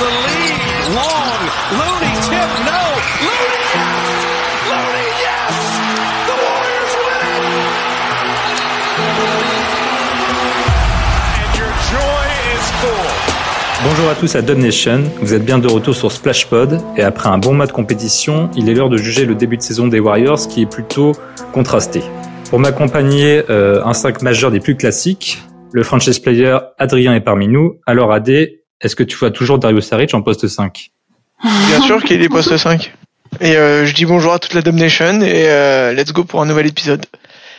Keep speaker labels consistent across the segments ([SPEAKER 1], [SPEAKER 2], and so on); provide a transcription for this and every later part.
[SPEAKER 1] Long. Looney tip. No. Looney yes. The Warriors win it. And your joy is.
[SPEAKER 2] Bonjour à tous à Dub Nation, vous êtes bien de retour sur Splashpod et après un bon mois de compétition, il est l'heure de juger le début de saison des Warriors qui est plutôt contrasté. Pour m'accompagner, euh, un 5 majeur des plus classiques, le franchise player Adrien est parmi nous. Alors Adé, est-ce que tu vois toujours Darius Saric en poste 5
[SPEAKER 3] Bien sûr qu'il est poste 5. Et euh, je dis bonjour à toute la Dub Nation et euh, let's go pour un nouvel épisode.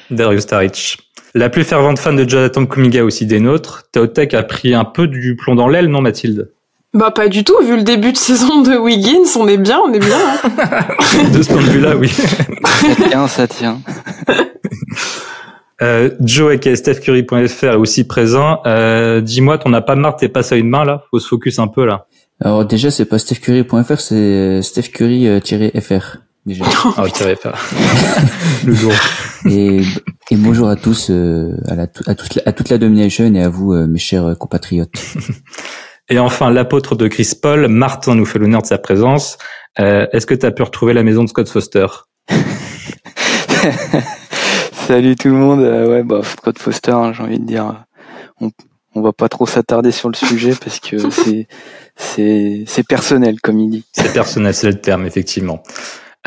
[SPEAKER 2] Darius Saric. La plus fervente fan de Jonathan Kumiga aussi des nôtres, Teotech a pris un peu du plomb dans l'aile, non Mathilde?
[SPEAKER 4] Bah pas du tout, vu le début de saison de Wiggins, on est bien, on est bien. hein.
[SPEAKER 2] De ce point de vue-là, oui.
[SPEAKER 5] Ça tient, ça tient.
[SPEAKER 2] Euh, Joe aka StephCurry.fr est aussi présent. Euh, Dis-moi, t'en as pas marre, t'es passé à une main là? Faut se focus un peu là.
[SPEAKER 5] Alors déjà, c'est pas stephcurry.fr, c'est stephcurry-fr. Déjà.
[SPEAKER 2] Ah, tu avais pas. Le jour.
[SPEAKER 5] Et, et bonjour à tous, euh, à, la, à, toute la, à toute la Domination et à vous, euh, mes chers compatriotes.
[SPEAKER 2] Et enfin, l'apôtre de Chris Paul, Martin nous fait l'honneur de sa présence. Euh, Est-ce que tu as pu retrouver la maison de Scott Foster?
[SPEAKER 6] Salut tout le monde. Euh, ouais, bah Scott Foster, hein, j'ai envie de dire, on, on va pas trop s'attarder sur le sujet parce que c'est c'est c'est personnel comme il dit.
[SPEAKER 2] C'est personnel, c'est le terme, effectivement.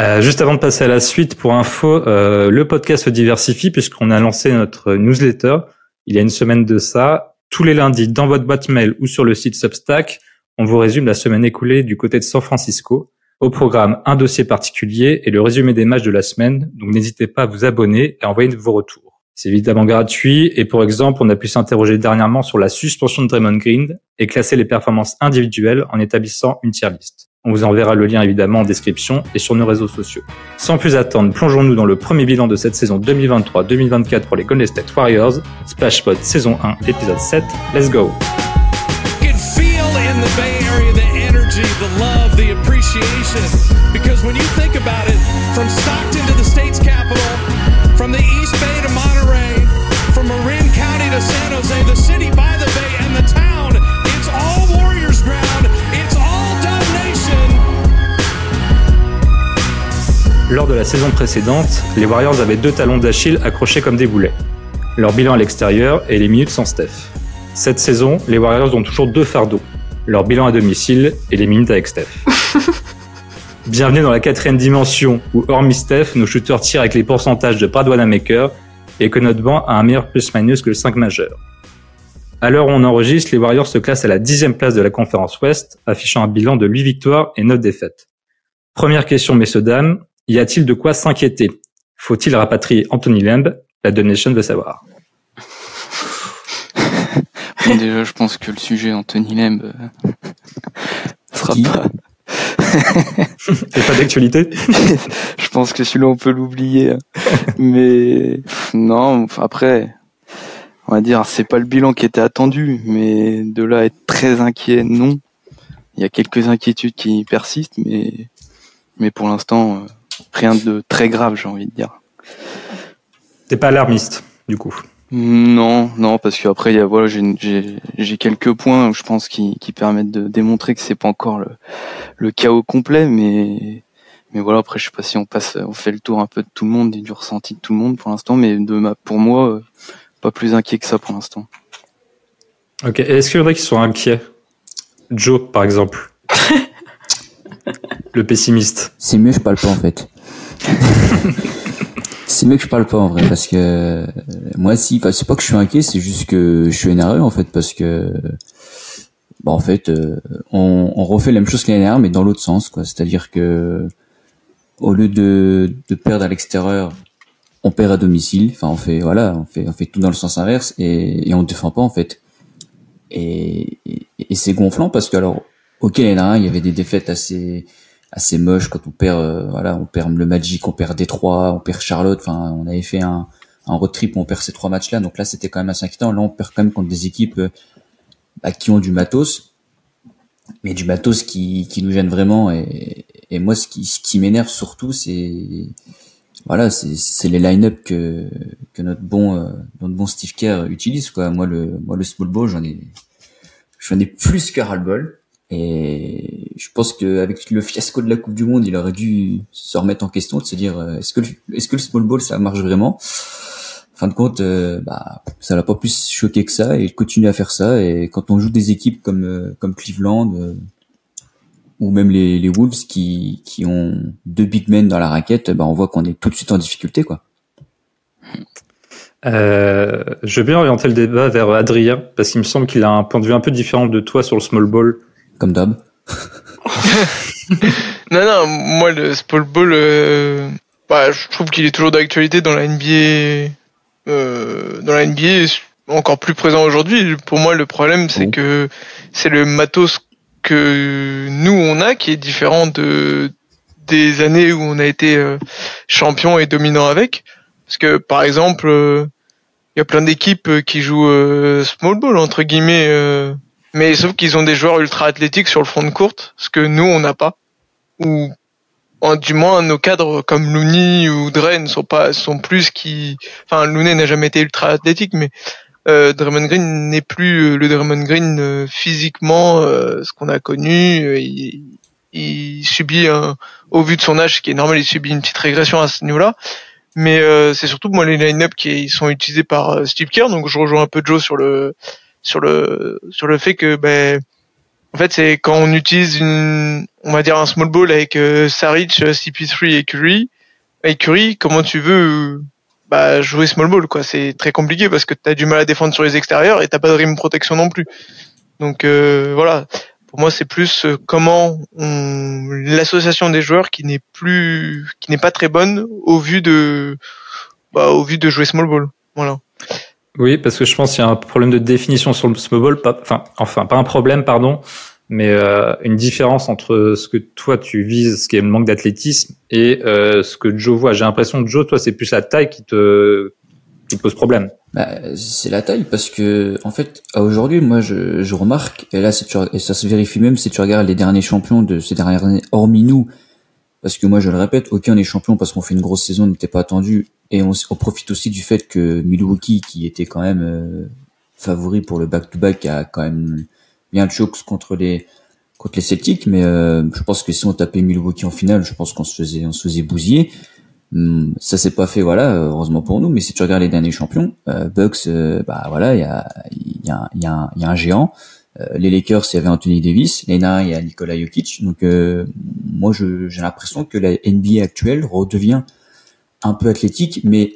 [SPEAKER 2] Euh, juste avant de passer à la suite, pour info, euh, le podcast se diversifie puisqu'on a lancé notre newsletter il y a une semaine de ça. Tous les lundis, dans votre boîte mail ou sur le site Substack, on vous résume la semaine écoulée du côté de San Francisco. Au programme, un dossier particulier et le résumé des matchs de la semaine. Donc n'hésitez pas à vous abonner et à envoyer vos retours. C'est évidemment gratuit et pour exemple, on a pu s'interroger dernièrement sur la suspension de Draymond Green et classer les performances individuelles en établissant une tier list. On vous enverra le lien évidemment en description et sur nos réseaux sociaux. Sans plus attendre, plongeons-nous dans le premier bilan de cette saison 2023-2024 pour les Golden State Warriors. Splashpod saison 1, épisode 7. Let's go!
[SPEAKER 1] Energy, the love, the appreciation. Because when you think about it, from Stockton to the state's capital, from the East Bay to Monterey, from Marin County to San Jose, the city by the bay and the town, it's all Warriors ground. It's all Dub Nation.
[SPEAKER 2] Lors de la saison précédente, les Warriors avaient deux talons d'Achille accrochés comme des boulets. Leur bilan à l'extérieur et les minutes sans Steph. Cette saison, les Warriors ont toujours deux fardeaux. Leur bilan à domicile et les minutes avec Steph. Bienvenue dans la quatrième dimension où, hormis Steph, nos shooters tirent avec les pourcentages de Brad Wanamaker et que notre banc a un meilleur plus-minus que le 5 majeur. À l'heure où on enregistre, les Warriors se classent à la dixième place de la conférence Ouest, affichant un bilan de 8 victoires et 9 défaites. Première question, messieurs, dames, y a-t-il de quoi s'inquiéter? Faut-il rapatrier Anthony Lamb La Donation veut savoir.
[SPEAKER 6] Déjà, je pense que le sujet Anthony Lamb euh, sera
[SPEAKER 5] Qui
[SPEAKER 6] pas.
[SPEAKER 2] C'est pas d'actualité?
[SPEAKER 6] Je pense que celui-là on peut l'oublier. hein. mais non, après, on va dire c'est pas le bilan qui était attendu, mais de là à être très inquiet, non. Il y a quelques inquiétudes qui persistent, mais mais pour l'instant euh, rien de très grave, j'ai envie de dire.
[SPEAKER 2] T'es pas alarmiste, du coup.
[SPEAKER 6] Non, non, parce qu'après, il y a voilà, j'ai j'ai j'ai quelques points, je pense, qui qui permettent de démontrer que c'est pas encore le le chaos complet, mais mais voilà, après, je sais pas si on passe, on fait le tour un peu de tout le monde et du ressenti de tout le monde pour l'instant, mais de ma, pour moi, euh, pas plus inquiet que ça pour l'instant.
[SPEAKER 2] Ok, est-ce qu'il y en a qui sont inquiets? Joe, par exemple. Le pessimiste.
[SPEAKER 5] C'est mieux je parle pas en fait. c'est mieux que je parle pas en vrai parce que euh, moi si, enfin c'est pas que je suis inquiet, c'est juste que je suis énervé en fait parce que bah en fait euh, on, on refait la même chose que l'année dernière mais dans l'autre sens quoi. C'est-à-dire que au lieu de, de perdre à l'extérieur, on perd à domicile. Enfin on fait voilà, on fait on fait tout dans le sens inverse et, et on défend pas en fait. Et, et, et c'est gonflant parce que alors ok l'année dernière il y avait des défaites assez assez moche quand on perd euh, voilà on perd le Magic on perd Détroit on perd Charlotte. Enfin on avait fait un un road trip où on perd ces trois matchs là donc là c'était quand même assez inquiétant. Là on perd quand même contre des équipes euh, bah, qui ont du matos mais du matos qui qui nous gêne vraiment. Et et moi ce qui ce qui m'énerve surtout c'est voilà c'est les line-up que que notre bon euh, notre bon Steve Kerr utilise quoi. Moi le moi le small ball j'en ai j'en ai plus que ras le bol Et je pense qu'avec le fiasco de la Coupe du Monde, il aurait dû se remettre en question, de se dire euh, est-ce que le, est-ce que le small ball ça marche vraiment? Fin de compte, euh, bah ça l'a pas plus choqué que ça et il continue à faire ça. Et quand on joue des équipes comme euh, comme Cleveland ou même les, les Wolves qui qui ont deux big men dans la raquette, bah on voit qu'on est tout de suite en difficulté quoi.
[SPEAKER 2] Je vais bien orienter le débat vers Adrien, parce qu'il me semble qu'il a un point de vue un peu différent de toi sur le small ball.
[SPEAKER 5] Comme d'hab.
[SPEAKER 3] non, non, moi, le small ball, euh, bah, je trouve qu'il est toujours d'actualité dans la NBA. Euh, dans la NBA, encore plus présent aujourd'hui. Pour moi, le problème, c'est que c'est le matos que nous, on a, qui est différent de des années où on a été euh, champion et dominant avec. Parce que par exemple, il euh, y a plein d'équipes qui jouent small ball entre guillemets, mais sauf qu'ils ont des joueurs ultra athlétiques sur le front de courte, ce que nous on n'a pas. Ou du moins nos cadres comme Looney ou Dre ne sont pas sont plus qui. Enfin Looney n'a jamais été ultra athlétique, mais euh, Draymond Green n'est plus le Draymond Green physiquement ce qu'on a connu. Il, il subit un, au vu de son âge, ce qui est normal, il subit une petite régression à ce niveau-là. Mais euh, c'est surtout moi les line-up qui sont utilisés par euh, Steve Kerr, donc je rejoins un peu Joe sur le sur le sur le fait que ben en fait c'est quand on utilise une on va dire un small ball avec euh, Saric, CP3 et Curry, et Curry, comment tu veux bah, jouer small ball quoi, c'est très compliqué parce que tu as du mal à défendre sur les extérieurs et t'as pas de rim protection non plus. Donc voilà, pour moi, c'est plus euh, comment l'association des joueurs qui n'est plus, qui n'est pas très bonne au vu de, bah, au vu de jouer small ball. Voilà.
[SPEAKER 2] Oui, parce que je pense qu'il y a un problème de définition sur le small pas, enfin, enfin, pas un problème, pardon, mais euh, une différence entre ce que toi tu vises, ce qui est le manque d'athlétisme, et euh, ce que Joe voit. J'ai l'impression que Joe, toi, c'est plus la taille qui te, qui te pose problème.
[SPEAKER 5] Bah, c'est la taille parce que en fait aujourd'hui moi je, je remarque et là tu, et ça se vérifie même si tu regardes les derniers champions de ces dernières années hormis nous parce que moi je le répète ok on est champion parce qu'on fait une grosse saison n'était pas attendu et on, on, profite aussi du fait que Milwaukee qui était quand même euh, favori pour le back to back a quand même bien de chocs contre les contre les Celtics mais euh, je pense que si on tapait Milwaukee en finale je pense qu'on se faisait on se faisait bousiller Hmm, ça s'est pas fait, voilà, heureusement pour nous. Mais si tu regardes les derniers champions, euh, Bucks, euh, bah voilà, il y a, y, a, y, a y a un géant. Euh, les Lakers, il y avait Anthony Davis. Les Nars, il y a Nikola Jokic. Donc euh, moi, j'ai l'impression que la NBA actuelle redevient un peu athlétique, mais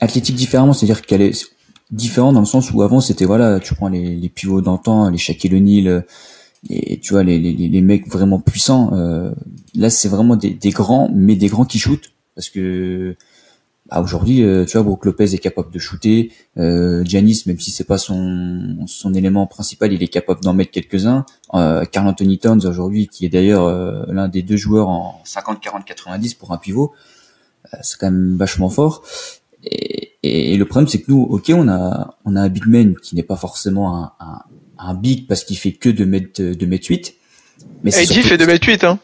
[SPEAKER 5] athlétique différemment, c'est-à-dire qu'elle est différente dans le sens où avant c'était voilà, tu prends les, les pivots d'antan, les Shaquille O'Neal, et tu vois les, les, les mecs vraiment puissants. là, c'est vraiment des, des grands, mais des grands qui shootent parce que bah, aujourd'hui, euh, tu vois, Brook Lopez est capable de shooter. Euh, Giannis, même si c'est pas son son élément principal, il est capable d'en mettre quelques-uns. Euh, Carl Anthony Towns aujourd'hui, qui est d'ailleurs euh, l'un des deux joueurs en 50, 40, 90 pour un pivot, euh, c'est quand même vachement fort. Et, et, le problème, c'est que nous, ok, on a on a un big man qui n'est pas forcément un, un, un big parce qu'il fait que de mettre de mettre 8.
[SPEAKER 3] Mais AD fait de mettre 8, hein.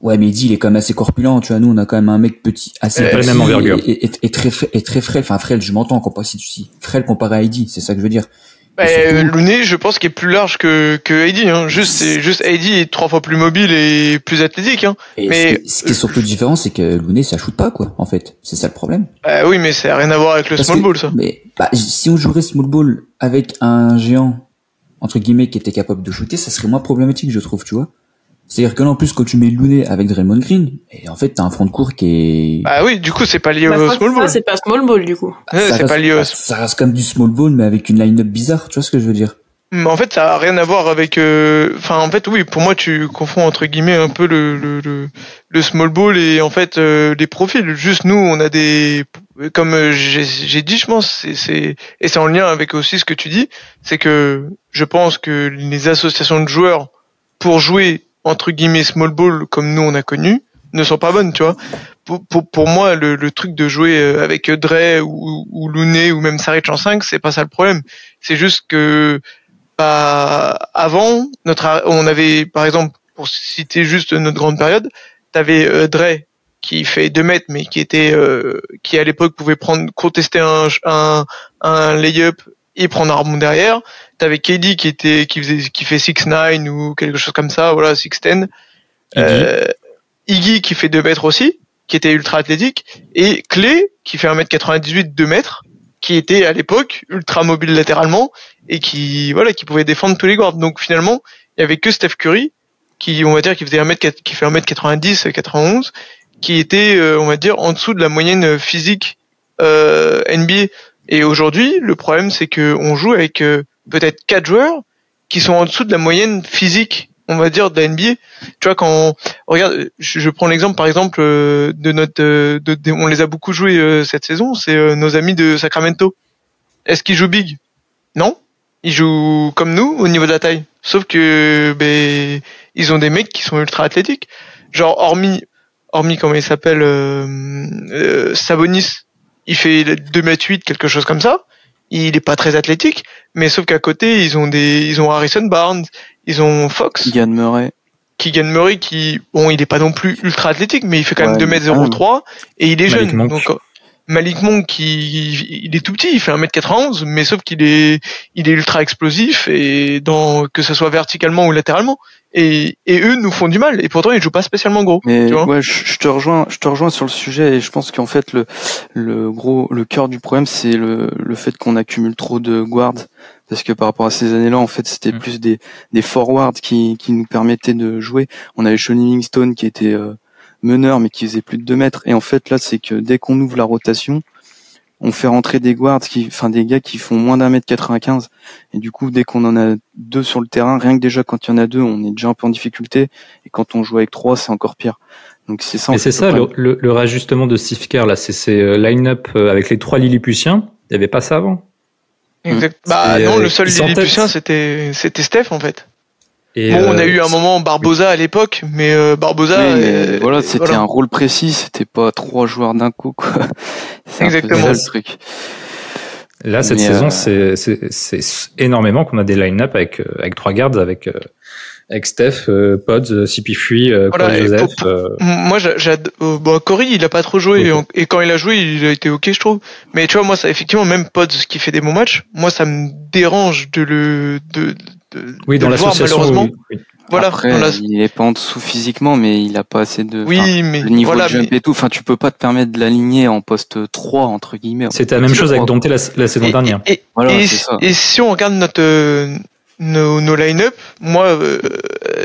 [SPEAKER 5] Ouais, mais dit il est quand même assez corpulent, tu vois. Nous, on a quand même un mec petit, assez
[SPEAKER 2] petit,
[SPEAKER 5] même. Et, et, et, très, et très frêle. Enfin, frêle, je m'entends comparé si tu si frêle comparé à Heidi, c'est ça que je veux dire.
[SPEAKER 3] Bah, Looney, je pense qu'il est plus large que que Heidi. Hein. Juste, c'est juste Heidi est trois fois plus mobile et plus athlétique. Hein.
[SPEAKER 5] Et
[SPEAKER 3] mais
[SPEAKER 5] ce qui est surtout différent, c'est que Looney, ça shoot pas, quoi. En fait, c'est ça le problème.
[SPEAKER 3] Bah oui, mais ça a rien à voir avec le
[SPEAKER 5] Parce
[SPEAKER 3] small
[SPEAKER 5] que-
[SPEAKER 3] ball, ça.
[SPEAKER 5] Mais bah, si on jouerait small ball avec un géant entre guillemets qui était capable de shooter, ça serait moins problématique, je trouve, tu vois. C'est-à-dire que là, en plus, quand tu mets Looney avec Draymond Green, et en fait, t'as un front de cours qui est
[SPEAKER 3] Bah oui, du coup, c'est pas lié
[SPEAKER 4] Bah,
[SPEAKER 3] au
[SPEAKER 4] ça,
[SPEAKER 3] small
[SPEAKER 4] ça,
[SPEAKER 3] ball.
[SPEAKER 4] c'est pas small ball du coup.
[SPEAKER 3] C'est pas lié au
[SPEAKER 5] ça reste comme du small ball, mais avec une line-up bizarre, tu vois ce que je veux dire?
[SPEAKER 3] Mais en fait, ça a rien à voir avec. euh, Enfin, en fait, oui, pour moi, tu confonds entre guillemets un peu le le, le, le small ball et en fait euh, les profils. Juste nous, on a des, comme euh, j'ai j'ai dit, je pense, c'est c'est et c'est en lien avec aussi ce que tu dis, c'est que je pense que les associations de joueurs pour jouer entre guillemets small ball comme nous on a connu ne sont pas bonnes, tu vois. Pour, pour, pour moi, le, le truc de jouer euh, avec Dre ou, ou ou même Saric en 5, c'est pas ça le problème. C'est juste que bah, avant, notre, on avait, par exemple, pour citer juste notre grande période, t'avais euh, Dre qui fait 2 mètres, mais qui était, euh, qui à l'époque pouvait prendre, contester un, un, un lay-up et prendre un rebond derrière. T'avais KD qui était qui faisait qui fait 6-9 ou quelque chose comme ça, voilà 6-10. Euh, Iggy qui fait 2 mètres aussi, qui était ultra athlétique, et Clay qui fait 1m98, 2 mètres, qui était à l'époque ultra mobile latéralement et qui voilà qui pouvait défendre tous les guards. Donc finalement, il y avait que Steph Curry qui on va dire qui faisait 1 mètre qui fait 1m90, 91, qui était euh, on va dire en dessous de la moyenne physique euh, NBA. Et aujourd'hui, le problème c'est que on joue avec euh, peut-être quatre joueurs qui sont en dessous de la moyenne physique on va dire de la NBA. Tu vois quand regarde, je, prends l'exemple par exemple euh, de notre, euh, de, on les a beaucoup joués euh, cette saison, c'est nos amis de Sacramento. Est-ce qu'ils jouent big? Non, ils jouent comme nous au niveau de la taille. Sauf que ben ils ont des mecs qui sont ultra athlétiques. Genre hormis, hormis comment il s'appelle, euh, Sabonis, il fait 2 mètres 8 quelque chose comme ça il est pas très athlétique, mais sauf qu'à côté ils ont des, ils ont Harrison Barnes, ils ont Fox,
[SPEAKER 6] Keegan Murray,
[SPEAKER 3] Keegan Murray qui, bon, il est pas non plus ultra athlétique, mais il fait quand même 2m03 et il est jeune. Donc Malik Monk qui il est tout petit, il fait 1m91 mais sauf qu'il est il est ultra explosif et dans que ce soit verticalement ou latéralement et, et eux nous font du mal et pourtant ils jouent pas spécialement gros.
[SPEAKER 6] Mais ouais, je, te rejoins, je te rejoins sur le sujet et je pense qu'en fait le le gros le cœur du problème c'est le le fait qu'on accumule trop de guards parce que par rapport à ces années-là en fait c'était mm. plus des des forwards qui qui nous permettaient de jouer. On avait Sean Livingstone qui était euh, meneur mais qui faisait plus de 2 mètres. Et en fait là c'est que dès qu'on ouvre la rotation, on fait rentrer des guards qui, enfin des gars qui font moins d'un mètre 95. Et du coup dès qu'on en a deux sur le terrain, rien que déjà quand il y en a deux, on est déjà un peu en difficulté. Et quand on joue avec trois, c'est encore pire. Donc c'est ça.
[SPEAKER 2] Et c'est ça le, le, le, rajustement de Steve Kerr là, c'est ces euh, line-up euh, avec les trois Lilliputiens. Il n'y avait pas ça avant.
[SPEAKER 3] Exact. Bah non, le euh, seul Lilliputien c'était c'était Steph en fait bon, on a eu un euh, moment Barbosa à l'époque, mais euh, Barbosa.
[SPEAKER 6] Euh, voilà, c'était un rôle précis, c'était pas trois joueurs d'un coup, quoi.
[SPEAKER 3] Exactement. le truc.
[SPEAKER 2] Là, cette saison, c'est énormément qu'on a des line-up avec avec trois gardes, avec avec Steph, Pods, CP3, voilà, Joseph.
[SPEAKER 3] moi, j'ad... bon, Cory, il a pas trop joué et, quand il a joué, il a été ok, je trouve. Mais tu vois, moi, ça effectivement, même Pods qui fait des bons matchs, moi, ça me dérange de le de,
[SPEAKER 2] oui, dans l'association.
[SPEAKER 3] Voilà,
[SPEAKER 6] Après, il est pas en dessous physiquement, mais il a pas assez de. Oui, mais le niveau de jump et tout. Enfin, tu peux pas te permettre de l'aligner en poste 3 entre guillemets.
[SPEAKER 2] C'était la même chose avec Dante la, saison dernière.
[SPEAKER 3] Et, et, si on regarde notre euh, nos, nos line-up, moi, euh,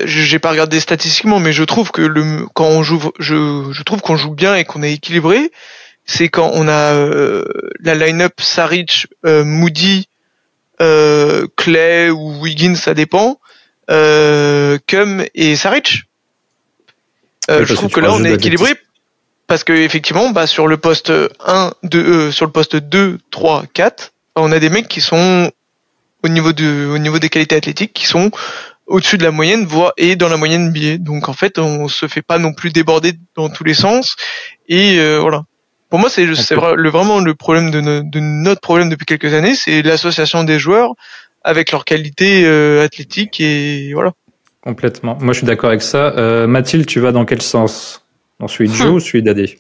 [SPEAKER 3] j'ai pas regardé statistiquement, mais je trouve que le quand on joue, je, je trouve qu'on joue bien et qu'on est équilibré. C'est quand on a euh, la line-up Saric, euh, Moody, euh, Clay ou Wiggins, ça dépend, euh, Cum et Saric. Euh, je trouve que, là on est équilibré parce que effectivement, bah, sur le poste 1, 2, euh, sur le poste 2, 3, 4, on a des mecs qui sont au niveau de, au niveau des qualités athlétiques qui sont au-dessus de la moyenne, voire et dans la moyenne billet. Donc en fait, on se fait pas non plus déborder dans tous les sens. Et euh, voilà. Pour moi, c'est le, vraiment le problème de, de, notre problème depuis quelques années, c'est l'association des joueurs avec leur qualité euh, athlétique et voilà.
[SPEAKER 2] Complètement. Moi, je suis d'accord avec ça. Euh, Mathilde, tu vas dans quel sens? Dans celui de Joe ou celui d'Adé?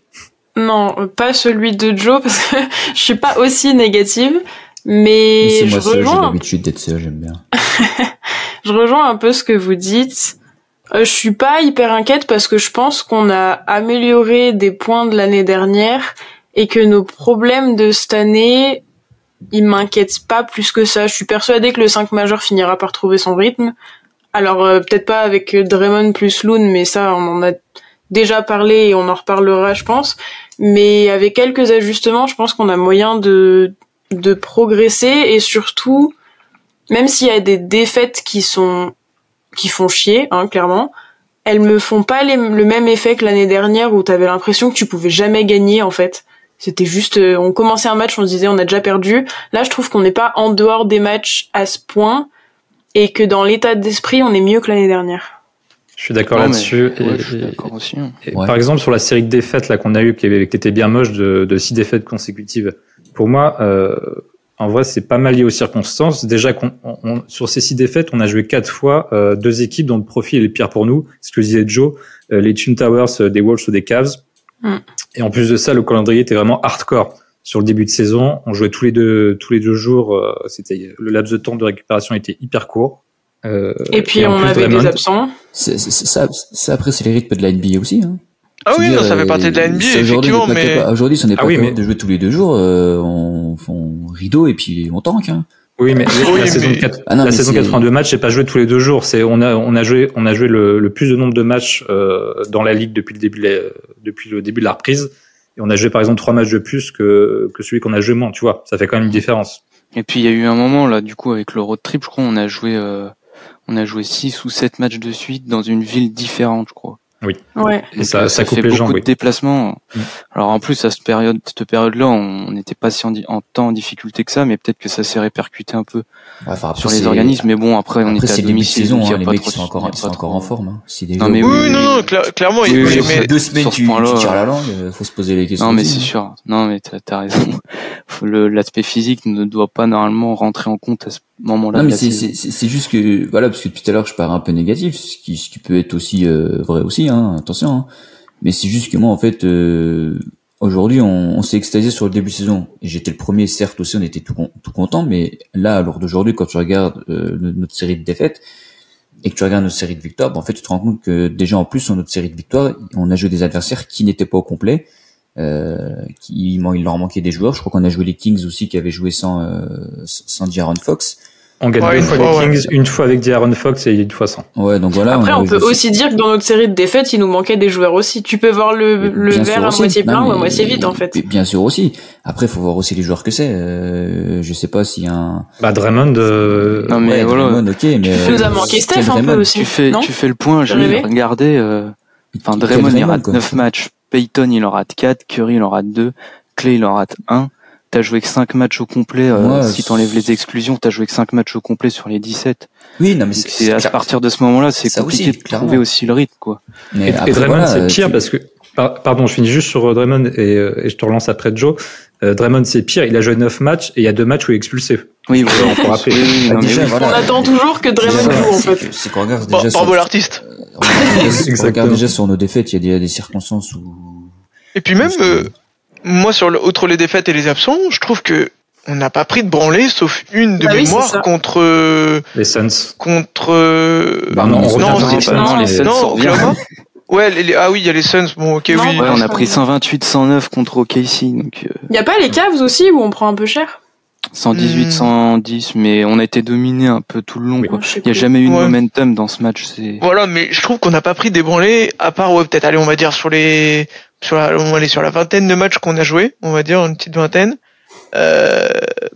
[SPEAKER 4] Non, pas celui de Joe parce que je suis pas aussi négative, mais,
[SPEAKER 5] mais
[SPEAKER 4] je
[SPEAKER 5] moi
[SPEAKER 4] rejoins.
[SPEAKER 5] J'ai l'habitude d'être ça, j'aime bien.
[SPEAKER 4] je rejoins un peu ce que vous dites. Euh, je suis pas hyper inquiète parce que je pense qu'on a amélioré des points de l'année dernière et que nos problèmes de cette année, ils m'inquiètent pas plus que ça. Je suis persuadée que le 5 majeur finira par trouver son rythme. Alors euh, peut-être pas avec Draymond plus Loon, mais ça on en a déjà parlé et on en reparlera je pense. Mais avec quelques ajustements, je pense qu'on a moyen de de progresser et surtout même s'il y a des défaites qui sont qui font chier, hein, clairement, elles me font pas le même effet que l'année dernière où t'avais l'impression que tu pouvais jamais gagner en fait. C'était juste, euh, on commençait un match, on se disait on a déjà perdu. Là, je trouve qu'on n'est pas en dehors des matchs à ce point et que dans l'état d'esprit, on est mieux que l'année dernière.
[SPEAKER 2] Je suis d'accord là-dessus.
[SPEAKER 6] Hein.
[SPEAKER 2] Par exemple, sur la série de défaites là qu'on a eu, qui, était bien moche, de, de six défaites consécutives. Pour moi, euh, en vrai, c'est pas mal lié aux circonstances. Déjà, sur ces six défaites, on a joué quatre fois euh, deux équipes dont le profil est le pire pour nous. Ce que disait Joe, euh, les Twin Towers euh, des Wolves ou des Cavs. Mm. Et en plus de ça, le calendrier était vraiment hardcore. sur le début de saison. On jouait tous les deux, tous les deux jours. euh, C'était le laps de temps de récupération était hyper court. Euh,
[SPEAKER 4] Et puis on
[SPEAKER 2] plus,
[SPEAKER 4] avait
[SPEAKER 2] Draymond-
[SPEAKER 4] des absents.
[SPEAKER 5] C'est, c'est- c'est ça, ça, après, c'est les rythmes de la NBA aussi. Hein.
[SPEAKER 3] Ah oui,
[SPEAKER 5] C'est-à-dire,
[SPEAKER 3] non, ça fait partie de la
[SPEAKER 5] euh,
[SPEAKER 3] NBA, effectivement,
[SPEAKER 5] on n'est pas
[SPEAKER 3] mais
[SPEAKER 5] Aujourd'hui, si on n'est
[SPEAKER 2] Ah
[SPEAKER 5] pas
[SPEAKER 2] oui, mais-
[SPEAKER 5] de jouer tous les deux jours, euh, on, on rideau et puis on tank. Hein.
[SPEAKER 2] Oui, mais
[SPEAKER 3] Oui,
[SPEAKER 2] la saison,
[SPEAKER 3] mais-
[SPEAKER 2] 4
[SPEAKER 5] Ah non,
[SPEAKER 2] la
[SPEAKER 5] mais
[SPEAKER 2] saison
[SPEAKER 5] c'est-
[SPEAKER 2] 82 matchs, c'est pas joué tous les deux jours. C'est on a on a joué on a joué le, le plus de nombre de matchs euh, dans la ligue depuis le début de la, depuis le début de la reprise. Et on a joué par exemple trois matchs de plus que que celui qu'on a joué moins. Tu vois, ça fait quand même une différence.
[SPEAKER 6] Et puis il y a eu un moment là, du coup, avec le road trip, je crois, on a joué, euh, on a joué six ou sept matchs de suite dans une ville différente, je crois.
[SPEAKER 4] Ouais.
[SPEAKER 2] Et ça- ça coupe
[SPEAKER 6] fait
[SPEAKER 2] les
[SPEAKER 6] beaucoup
[SPEAKER 2] jambes,
[SPEAKER 6] de
[SPEAKER 2] oui.
[SPEAKER 6] déplacements.
[SPEAKER 2] Mm.
[SPEAKER 6] Alors en plus à cette période, cette période-là, on n'était pas si en, en temps en difficulté que ça, mais peut-être que ça s'est répercuté un peu
[SPEAKER 5] Ouais, enfin, après,
[SPEAKER 6] sur les organismes. Mais bon, après, on était à
[SPEAKER 5] début de
[SPEAKER 6] domicile, donc il y
[SPEAKER 5] hein,
[SPEAKER 6] a pas
[SPEAKER 5] mecs
[SPEAKER 6] trop
[SPEAKER 5] sont encore, sont
[SPEAKER 6] pas
[SPEAKER 5] encore
[SPEAKER 6] trop-
[SPEAKER 5] en forme. Hein. Si
[SPEAKER 6] Non, mais
[SPEAKER 3] oui,
[SPEAKER 6] oui,
[SPEAKER 3] non,
[SPEAKER 6] oui,
[SPEAKER 3] non,
[SPEAKER 6] oui.
[SPEAKER 3] cla- clairement,
[SPEAKER 6] Oui,
[SPEAKER 3] il-
[SPEAKER 6] oui,
[SPEAKER 3] mais-
[SPEAKER 5] deux semaines,
[SPEAKER 6] sur ce
[SPEAKER 5] tu, tu tires la langue, euh, faut se poser les questions.
[SPEAKER 6] Non, mais c'est
[SPEAKER 5] hein.
[SPEAKER 6] sûr. Non, mais t'as as raison. L'aspect physique ne doit pas normalement rentrer en compte à ce moment-là.
[SPEAKER 5] Non, mais c'est, juste que, voilà, parce que depuis tout à l'heure, je parais un peu négatif, ce qui, ce qui peut être aussi euh, vrai aussi, hein, attention. Hein. Mais c'est juste que moi, en fait, euh, aujourd'hui, on, on s'est extasié sur le début de saison. Et j'étais le premier, certes aussi, on était tout, tout content, mais là, l'heure d'aujourd'hui, quand tu regardes euh, notre série de défaites et que tu regardes notre série de victoires, ben, en fait, tu te rends compte que déjà, en plus, sur notre série de victoires, on a joué des adversaires qui n'étaient pas au complet. Euh, qui, il leur manquait des joueurs. Je crois qu'on a joué les Kings aussi qui avaient joué sans euh, sans Jaron Fox.
[SPEAKER 2] On gagne
[SPEAKER 3] Ouais,
[SPEAKER 2] deux fois,
[SPEAKER 3] fois,
[SPEAKER 2] les
[SPEAKER 3] ouais.
[SPEAKER 2] Kings, une fois avec D'Aaron Fox et une fois sans.
[SPEAKER 5] Ouais, donc voilà.
[SPEAKER 4] Après, on peut aussi dire que dans notre série de défaites, il nous manquait des joueurs aussi. Tu peux voir le, le verre à moitié plein
[SPEAKER 5] Non,
[SPEAKER 4] ou à moitié vide, en fait.
[SPEAKER 5] Bien sûr aussi. Après, faut voir aussi les joueurs que c'est. Euh, je sais pas s'il y a un.
[SPEAKER 2] Bah Draymond, euh,
[SPEAKER 6] Non, mais
[SPEAKER 5] ouais,
[SPEAKER 6] voilà.
[SPEAKER 5] Draymond, ok, mais.
[SPEAKER 6] Tu
[SPEAKER 4] nous a
[SPEAKER 5] euh,
[SPEAKER 4] manqué
[SPEAKER 5] quel
[SPEAKER 4] Steph un peu
[SPEAKER 5] Draymond
[SPEAKER 4] aussi.
[SPEAKER 6] Tu fais,
[SPEAKER 4] non
[SPEAKER 6] tu fais le point, j'ai regardé, euh, enfin,
[SPEAKER 5] Quel
[SPEAKER 6] Draymond, il
[SPEAKER 5] Draymond,
[SPEAKER 6] rate
[SPEAKER 5] quoi.
[SPEAKER 6] 9 matchs. Peyton, il en rate 4. Curry, il en rate 2. Clay, il en rate 1. T'as joué que 5 matchs au complet, euh,
[SPEAKER 5] Ouais,
[SPEAKER 6] si t'enlèves les exclusions, t'as joué que 5 matchs au complet sur les 17.
[SPEAKER 5] Oui, non, mais
[SPEAKER 6] c'est à
[SPEAKER 5] clair.
[SPEAKER 6] partir de ce moment-là, c'est compliqué
[SPEAKER 5] aussi,
[SPEAKER 6] de
[SPEAKER 5] clairement.
[SPEAKER 6] trouver aussi le rythme, quoi.
[SPEAKER 5] Mais
[SPEAKER 2] Et, Draymond,
[SPEAKER 5] voilà,
[SPEAKER 2] c'est pire
[SPEAKER 5] tu-
[SPEAKER 2] parce que. par- Pardon, je finis juste sur euh, Draymond et, euh, et je te relance après Joe. Euh, Draymond, c'est pire. Il a joué 9 matchs et il y a deux matchs où il est expulsé.
[SPEAKER 6] Oui, voilà.
[SPEAKER 2] on peut rappeler.
[SPEAKER 6] Oui, oui, non, mais
[SPEAKER 5] déjà,
[SPEAKER 6] oui.
[SPEAKER 5] voilà.
[SPEAKER 4] On attend toujours que Draymond joue, en
[SPEAKER 5] c'est
[SPEAKER 4] fait.
[SPEAKER 5] C'est qu'on regarde sur,
[SPEAKER 3] l'artiste.
[SPEAKER 5] on regarde- déjà sur nos défaites, il y a des, des circonstances où.
[SPEAKER 3] Et puis même, euh, moi, sur le, outre les défaites et les absents, je trouve que on n'a pas pris de branlée, sauf une de
[SPEAKER 4] Bah c'est
[SPEAKER 3] mémoire contre euh,
[SPEAKER 2] Les Suns.
[SPEAKER 3] contre. euh,
[SPEAKER 5] Bah,
[SPEAKER 2] non, on
[SPEAKER 3] non, pas-
[SPEAKER 6] non, les Suns,
[SPEAKER 3] non. Ouais, les- les- ah oui, il y a les Suns. Bon, ok,
[SPEAKER 4] Non,
[SPEAKER 3] oui.
[SPEAKER 6] Ouais, on a pris
[SPEAKER 4] revient.
[SPEAKER 6] 128, 109 contre OKC, donc euh,
[SPEAKER 4] Y a pas les Cavs aussi où on prend un peu cher?
[SPEAKER 6] 118,
[SPEAKER 3] Hmm.
[SPEAKER 6] 110, mais on a été dominé un peu tout le long.
[SPEAKER 2] Oui.
[SPEAKER 6] quoi. Il y a jamais eu de
[SPEAKER 3] Ouais.
[SPEAKER 6] momentum dans ce match. C'est
[SPEAKER 3] Voilà, mais je trouve qu'on n'a pas pris des branlées, à part, ouais, peut-être, allez, on va dire, sur les, sur la, on va aller sur la vingtaine de matchs qu'on a joué, on va dire, une petite vingtaine, euh,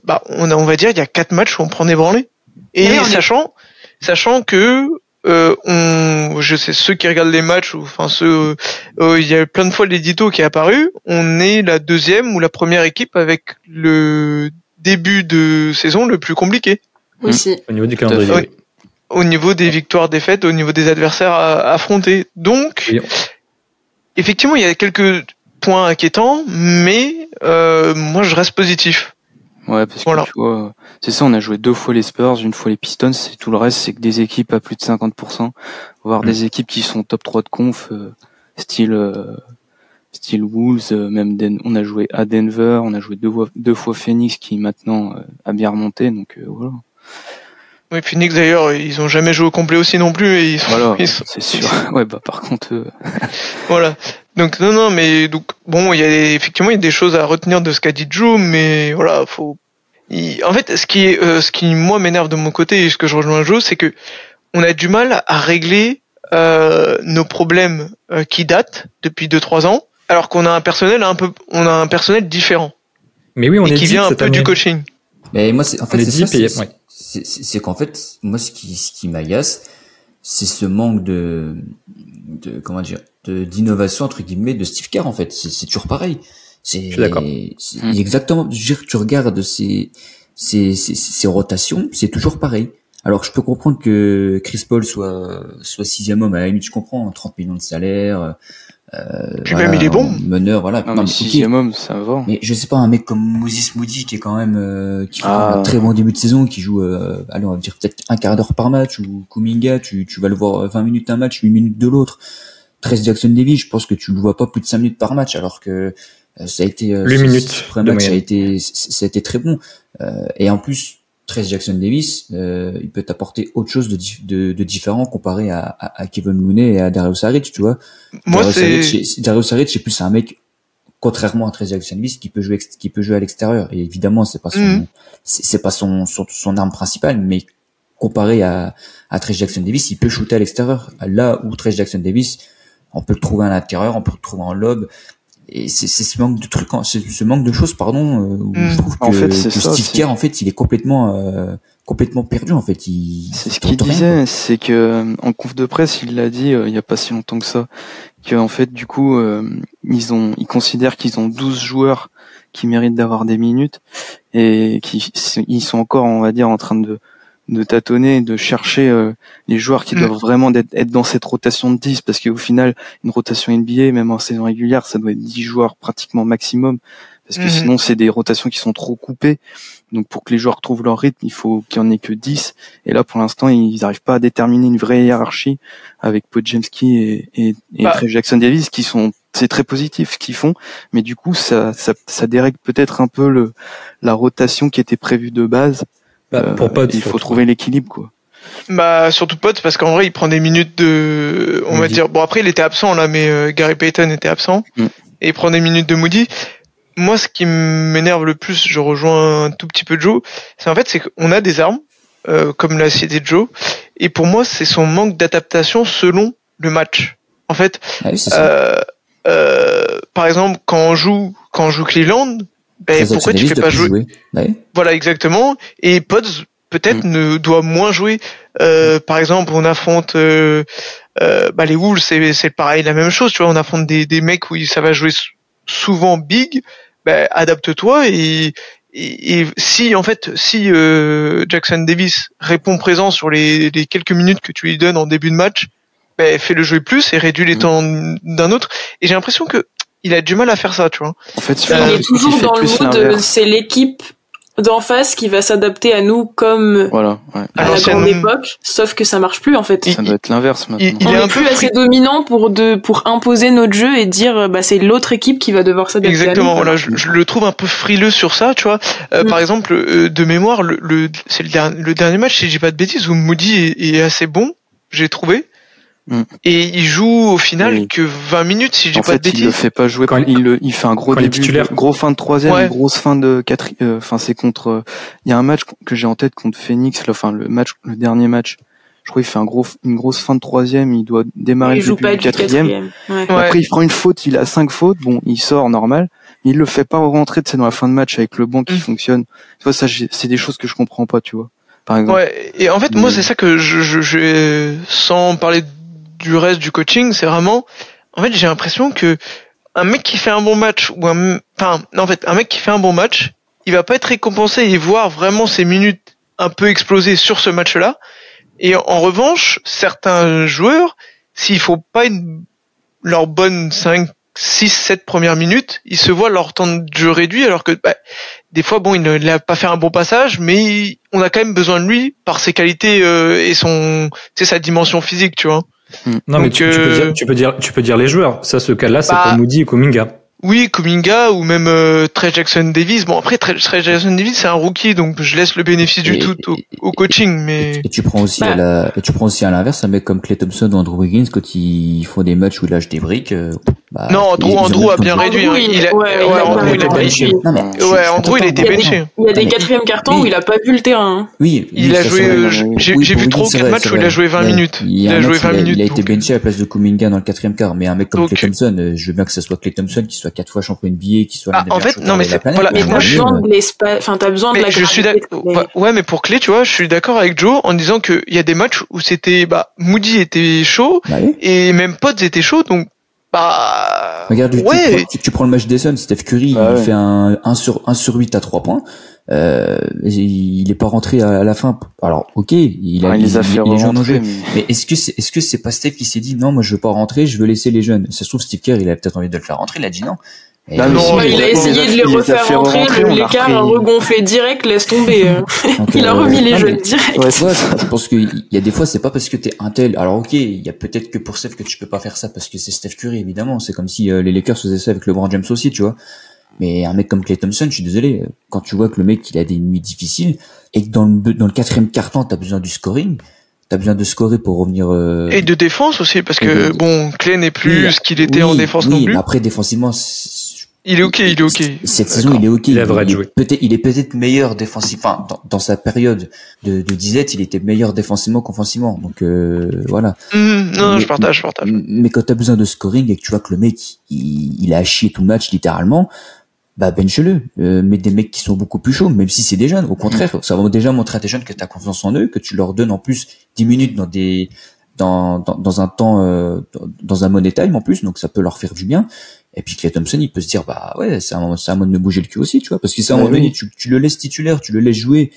[SPEAKER 3] bah, on a, on va dire, il y a quatre matchs où on prend des branlées. Et
[SPEAKER 4] Oui, on est-
[SPEAKER 3] sachant, sachant que, euh, on, je sais, ceux qui regardent les matchs, ou, enfin, ceux, euh, il y a eu plein de fois l'édito qui est apparu, on est la deuxième ou la première équipe avec le début de saison le plus compliqué
[SPEAKER 4] aussi.
[SPEAKER 2] Au niveau du calendrier.
[SPEAKER 3] Oui. au niveau des victoires défaites, au niveau des adversaires à- affrontés. Donc,
[SPEAKER 2] Oui.
[SPEAKER 3] effectivement, il y a quelques points inquiétants, mais euh, moi, je reste positif.
[SPEAKER 6] ouais, parce
[SPEAKER 3] Voilà.
[SPEAKER 6] que tu vois, c'est ça. On a joué deux fois les Spurs, une fois les Pistons. Et tout le reste, c'est que des équipes à plus de 50%, voire
[SPEAKER 2] Mm.
[SPEAKER 6] des équipes qui sont top 3 de conf, euh, style euh, style Wolves. euh, même Den- on a joué à Denver, on a joué deux fois, deux fois Phoenix, qui maintenant euh, a bien remonté. Donc euh, voilà.
[SPEAKER 3] Oui, Phoenix d'ailleurs, ils ont jamais joué au complet aussi non plus, et ils sont,
[SPEAKER 6] Voilà,
[SPEAKER 3] ils sont-
[SPEAKER 6] c'est sûr. Ouais, bah par contre, euh,
[SPEAKER 3] voilà. Donc non, non, mais donc bon, il y a effectivement il y a des choses à retenir de ce qu'a dit Joe, mais voilà, faut. il- En fait, ce qui est, euh, ce qui moi m'énerve de mon côté et ce que je rejoins Joe, c'est que on a du mal à régler euh, nos problèmes qui datent depuis 2-3 ans, alors qu'on a un personnel un peu, on a un personnel différent
[SPEAKER 2] Mais oui, on
[SPEAKER 3] et
[SPEAKER 2] est
[SPEAKER 3] qui
[SPEAKER 2] deep
[SPEAKER 3] vient un peu du coaching.
[SPEAKER 5] Mais moi, c'est, en fait,
[SPEAKER 2] est
[SPEAKER 5] c'est ça, c'est,
[SPEAKER 2] ouais.
[SPEAKER 5] c'est, c'est- c'est qu'en fait, moi, ce qui, ce qui m'agace, c'est ce manque de, de, comment dire, d'innovation, entre guillemets, de Steve Kerr, en fait. C'est, c'est toujours pareil. C'est,
[SPEAKER 2] Je suis d'accord.
[SPEAKER 5] c'est
[SPEAKER 6] Mm.
[SPEAKER 5] exactement, je veux dire, tu regardes ces, ces, ces, ces rotations, c'est toujours pareil. Alors, je peux comprendre que Chris Paul soit, soit sixième homme, à la limite, je comprends, 30 millions de salaire, euh,
[SPEAKER 3] Puis même, il est bon.
[SPEAKER 5] Meneur, voilà.
[SPEAKER 6] non,
[SPEAKER 5] Non,
[SPEAKER 6] mais sixième homme, ça va.
[SPEAKER 5] Mais je sais pas, un mec comme Moses Moody qui est quand même euh, qui fait
[SPEAKER 6] Ah.
[SPEAKER 5] un très bon début de saison, qui joue, euh, allez, on va dire peut-être un quart d'heure par match, ou Kuminga, tu, tu vas le voir 20 minutes un match, 8 minutes de l'autre. 13 Jackson Davis, je pense que tu le vois pas plus de 5 minutes par match, alors que ça a été
[SPEAKER 2] euh, les minutes
[SPEAKER 5] match, ça a été ça a été très bon et en plus Trace Jackson Davis, euh, il peut t'apporter autre chose de, de, de, différent comparé à, à, à, Kevin Looney et à Darius Saric, tu vois. Moi, c'est Darius Saric, c'est plus un mec contrairement à Trace Jackson Davis qui peut jouer qui peut jouer à l'extérieur et évidemment c'est pas son mm. c'est pas son, son, son arme principale mais comparé à à Trace Jackson Davis, il peut shooter à l'extérieur. Là où Trace Jackson Davis, on peut le trouver à l'intérieur, on peut le trouver en lob et c'est ce manque de trucs c'est ce manque de choses pardon euh, où je mm. trouve que, en fait, que Steve Kerr en fait il est complètement euh, complètement perdu en fait il
[SPEAKER 6] c'est ce qu'il disait c'est que euh, en conf de presse il l'a dit il y a pas si longtemps que ça que en fait du coup ils ont ils considèrent qu'ils ont 12 joueurs qui méritent d'avoir des minutes et qui ils sont encore on va dire en train de de tâtonner, de chercher euh, les joueurs qui mm. doivent vraiment être, dans cette rotation de 10, parce qu'au final, une rotation NBA, même en saison régulière, ça doit être 10 joueurs pratiquement maximum, parce que mm-hmm. sinon c'est des rotations qui sont trop coupées. Donc pour que les joueurs trouvent leur rythme, il faut qu'il n'y en ait que 10. Et là, pour l'instant, ils n'arrivent pas à déterminer une vraie hiérarchie avec Podjemski et, et, et bah. Jackson Davis, qui sont c'est très positif ce qu'ils font, mais du coup, ça, ça, ça dérègle peut-être un peu le, la rotation qui était prévue de base bah, euh, pour il faut trouver l'équilibre quoi.
[SPEAKER 3] Bah surtout Pote parce qu'en vrai il prend des minutes de on va dire bon après il était absent là mais euh, Gary Payton était absent mm. et il prend des minutes de Moody. Moi ce qui m'énerve le plus, je rejoins un tout petit peu Joe, c'est en fait c'est qu'on a des armes euh, comme l'a cité Joe et pour moi c'est son manque d'adaptation selon le match. En fait, ah euh, euh, par exemple quand on joue quand on joue Cleveland, ben, pourquoi tu fais pas jouer, Voilà exactement. Et Pods peut-être mm. ne doit moins jouer. Euh, par exemple, on affronte euh, euh, bah, les Wolves, c'est c'est pareil, la même chose. Tu vois, on affronte des des mecs où ça va jouer souvent big. Ben, adapte-toi et, et, si en fait si euh, Jackson Davis répond présent sur les, les, quelques minutes que tu lui donnes en début de match, ben, fais le jouer plus et réduis les mm. temps d'un autre. Et j'ai l'impression que il a du mal à faire ça, tu vois.
[SPEAKER 4] En fait, il est toujours dans le mode c'est l'équipe d'en face qui va s'adapter à nous comme
[SPEAKER 6] voilà,
[SPEAKER 4] à la grande époque, sauf que ça marche plus en fait.
[SPEAKER 6] Ça doit être l'inverse maintenant.
[SPEAKER 4] Il, on est, plus assez dominant pour de pour imposer notre jeu et dire bah c'est l'autre équipe qui va devoir s'adapter.
[SPEAKER 3] Exactement, voilà, je, le trouve un peu frileux sur ça, tu vois. Euh, mm. Par exemple, euh, de mémoire, le, le c'est le, dernier, le dernier match, si j'ai pas de bêtises, où Moody est, est assez bon, j'ai trouvé. Mm. Et il joue au final que 20 minutes si j'ai pas de bêtises.
[SPEAKER 6] Il le fait pas jouer quand il, il, fait un gros début, gros fin de troisième, grosse fin de quatrième. Euh, enfin c'est contre. Il y a un match que j'ai en tête contre Phoenix. Enfin le match, le dernier match. Je crois qu'il fait un gros, une grosse fin de troisième. Il doit démarrer
[SPEAKER 4] le début du quatrième.
[SPEAKER 6] Après il prend une faute. Il a cinq fautes. Bon, il sort normal. Mais il le fait pas rentrer. C'est dans la fin de match avec le banc qui mm. fonctionne. Tu vois ça, c'est des choses que je comprends pas. Tu vois. Par exemple.
[SPEAKER 3] Ouais. Et en fait, moi c'est ça que je, je, je sans parler du reste du coaching, c'est vraiment, en fait, j'ai l'impression que un mec qui fait un bon match ou un, enfin, en fait, un mec qui fait un bon match, il va pas être récompensé et voir vraiment ses minutes un peu exploser sur ce match-là. Et en revanche, certains joueurs, s'il faut pas une, leur bonne 5, 6, 7 premières minutes, ils se voient leur temps de jeu réduit alors que bah, des fois, bon, il n'a pas fait un bon passage, mais on a quand même besoin de lui par ses qualités euh, et son, c'est sa dimension physique, tu vois.
[SPEAKER 2] Hmm. Non, mais tu, peux dire, euh, tu, peux dire, tu peux dire les joueurs. Ça, ce cas-là, c'est bah, pour Moody et Kuminga.
[SPEAKER 3] Oui, Kuminga ou même euh, Trey Jackson Davis. Bon après Trey, Jackson Davis c'est un rookie donc je laisse le bénéfice du tout au, coaching mais
[SPEAKER 5] et tu prends aussi à bah. la tu prends aussi à l'inverse un mec comme Clay Thompson ou Andrew Wiggins quand ils font des matchs où il lâche des briques. Euh,
[SPEAKER 3] bah, non, Andrew, Andrew a bien réduit. Andrew, il, a, ouais, Andrew, il a benché. Ouais, Andrew, il a été benché.
[SPEAKER 4] Il y a des quatrièmes cartons où il a pas vu le terrain.
[SPEAKER 5] Oui.
[SPEAKER 3] Il a joué. Euh, j'ai vu trop quatre matchs où il a joué 20 minutes.
[SPEAKER 5] Il a joué 20 minutes. Il a été benché à la place de Kuminga dans le quatrième quart. Mais un mec comme Clay Thompson, je veux bien que ce soit Clay Thompson qui soit quatre fois champion NBA qui soit
[SPEAKER 3] ah, en fait non mais c'est voilà
[SPEAKER 4] mais t'as besoin de l'espace enfin t'as besoin de la
[SPEAKER 3] je suis ouais mais pour clé tu vois je suis d'accord avec Joe en disant que il y a des matchs où c'était bah Moody était chaud et même Potts était chaud donc bah
[SPEAKER 5] regarde ouais. tu, prends, le match des Suns Steph Curry bah il fait un 1 sur 1 sur 8 à 3 points euh, il est pas rentré à, la fin. Alors, ok, il a,
[SPEAKER 6] les a fait
[SPEAKER 5] mais, mais est-ce que c'est, est-ce que c'est pas Steph qui s'est dit non, moi je veux pas rentrer, je veux laisser les jeunes? Ça se trouve Steve Kerr, il a peut-être envie de le faire rentrer, il a dit non Et-
[SPEAKER 6] Non, mais
[SPEAKER 3] Non,
[SPEAKER 6] si,
[SPEAKER 4] Ouais, il a
[SPEAKER 6] les
[SPEAKER 4] essayé de les
[SPEAKER 6] a
[SPEAKER 4] refaire
[SPEAKER 6] fait
[SPEAKER 4] rentrer,
[SPEAKER 6] rentrer, a
[SPEAKER 4] l'écart a
[SPEAKER 6] repris.
[SPEAKER 4] regonflé direct, laisse tomber. hein.
[SPEAKER 5] donc,
[SPEAKER 4] Il a
[SPEAKER 5] euh,
[SPEAKER 4] remis les
[SPEAKER 5] non,
[SPEAKER 4] jeunes
[SPEAKER 5] mais-
[SPEAKER 4] direct.
[SPEAKER 6] Ouais,
[SPEAKER 5] vois, je pense qu'il y a des fois, c'est pas parce que t'es un tel. Alors ok, il y a peut-être que pour Steph que tu peux pas faire ça parce que c'est Steph Curry, évidemment. C'est comme si euh, les Lakers faisaient ça avec LeBron James aussi, tu vois. Mais un mec comme Clay Thompson, je suis désolé, quand tu vois que le mec il a des nuits difficiles et que dans le dans le quatrième quart-temps t'as besoin du scoring, t'as besoin de scorer pour revenir. euh,
[SPEAKER 3] Et de défense aussi, parce
[SPEAKER 5] Et
[SPEAKER 3] que
[SPEAKER 5] de-
[SPEAKER 3] bon, Clay n'est plus
[SPEAKER 5] Oui,
[SPEAKER 3] ce qu'il était en
[SPEAKER 5] oui,
[SPEAKER 3] défense
[SPEAKER 5] oui,
[SPEAKER 3] non plus.
[SPEAKER 5] mais après défensivement,
[SPEAKER 3] Il est ok, il est ok.
[SPEAKER 5] Cette saison, il est ok.
[SPEAKER 2] Il a vrai
[SPEAKER 5] est
[SPEAKER 2] joué.
[SPEAKER 5] peut-être, il est peut-être meilleur défensif. Enfin, dans, dans sa période de, de disette, il était meilleur défensivement qu'offensivement. Donc euh, voilà.
[SPEAKER 3] Mhm, non, non,
[SPEAKER 5] Mais-
[SPEAKER 3] je partage, je partage.
[SPEAKER 5] Mais quand t'as besoin de scoring et que tu vois que le mec, il, il a chié tout le match littéralement, bah benche-le. Euh, mets des mecs qui sont beaucoup plus chauds, même si c'est des jeunes. Au contraire, ça va déjà montrer à tes jeunes que t'as confiance en eux, que tu leur donnes en plus 10 minutes dans des dans, dans, dans un temps euh, dans- dans un money time en plus, donc ça peut leur faire du bien. Et puis Clay Thompson, il peut se dire bah ouais, c'est un, c'est un mode de me bouger le cul aussi, tu vois, parce que c'est à un
[SPEAKER 6] Ouais,
[SPEAKER 5] moment donné, tu, tu le laisses titulaire, tu le laisses jouer.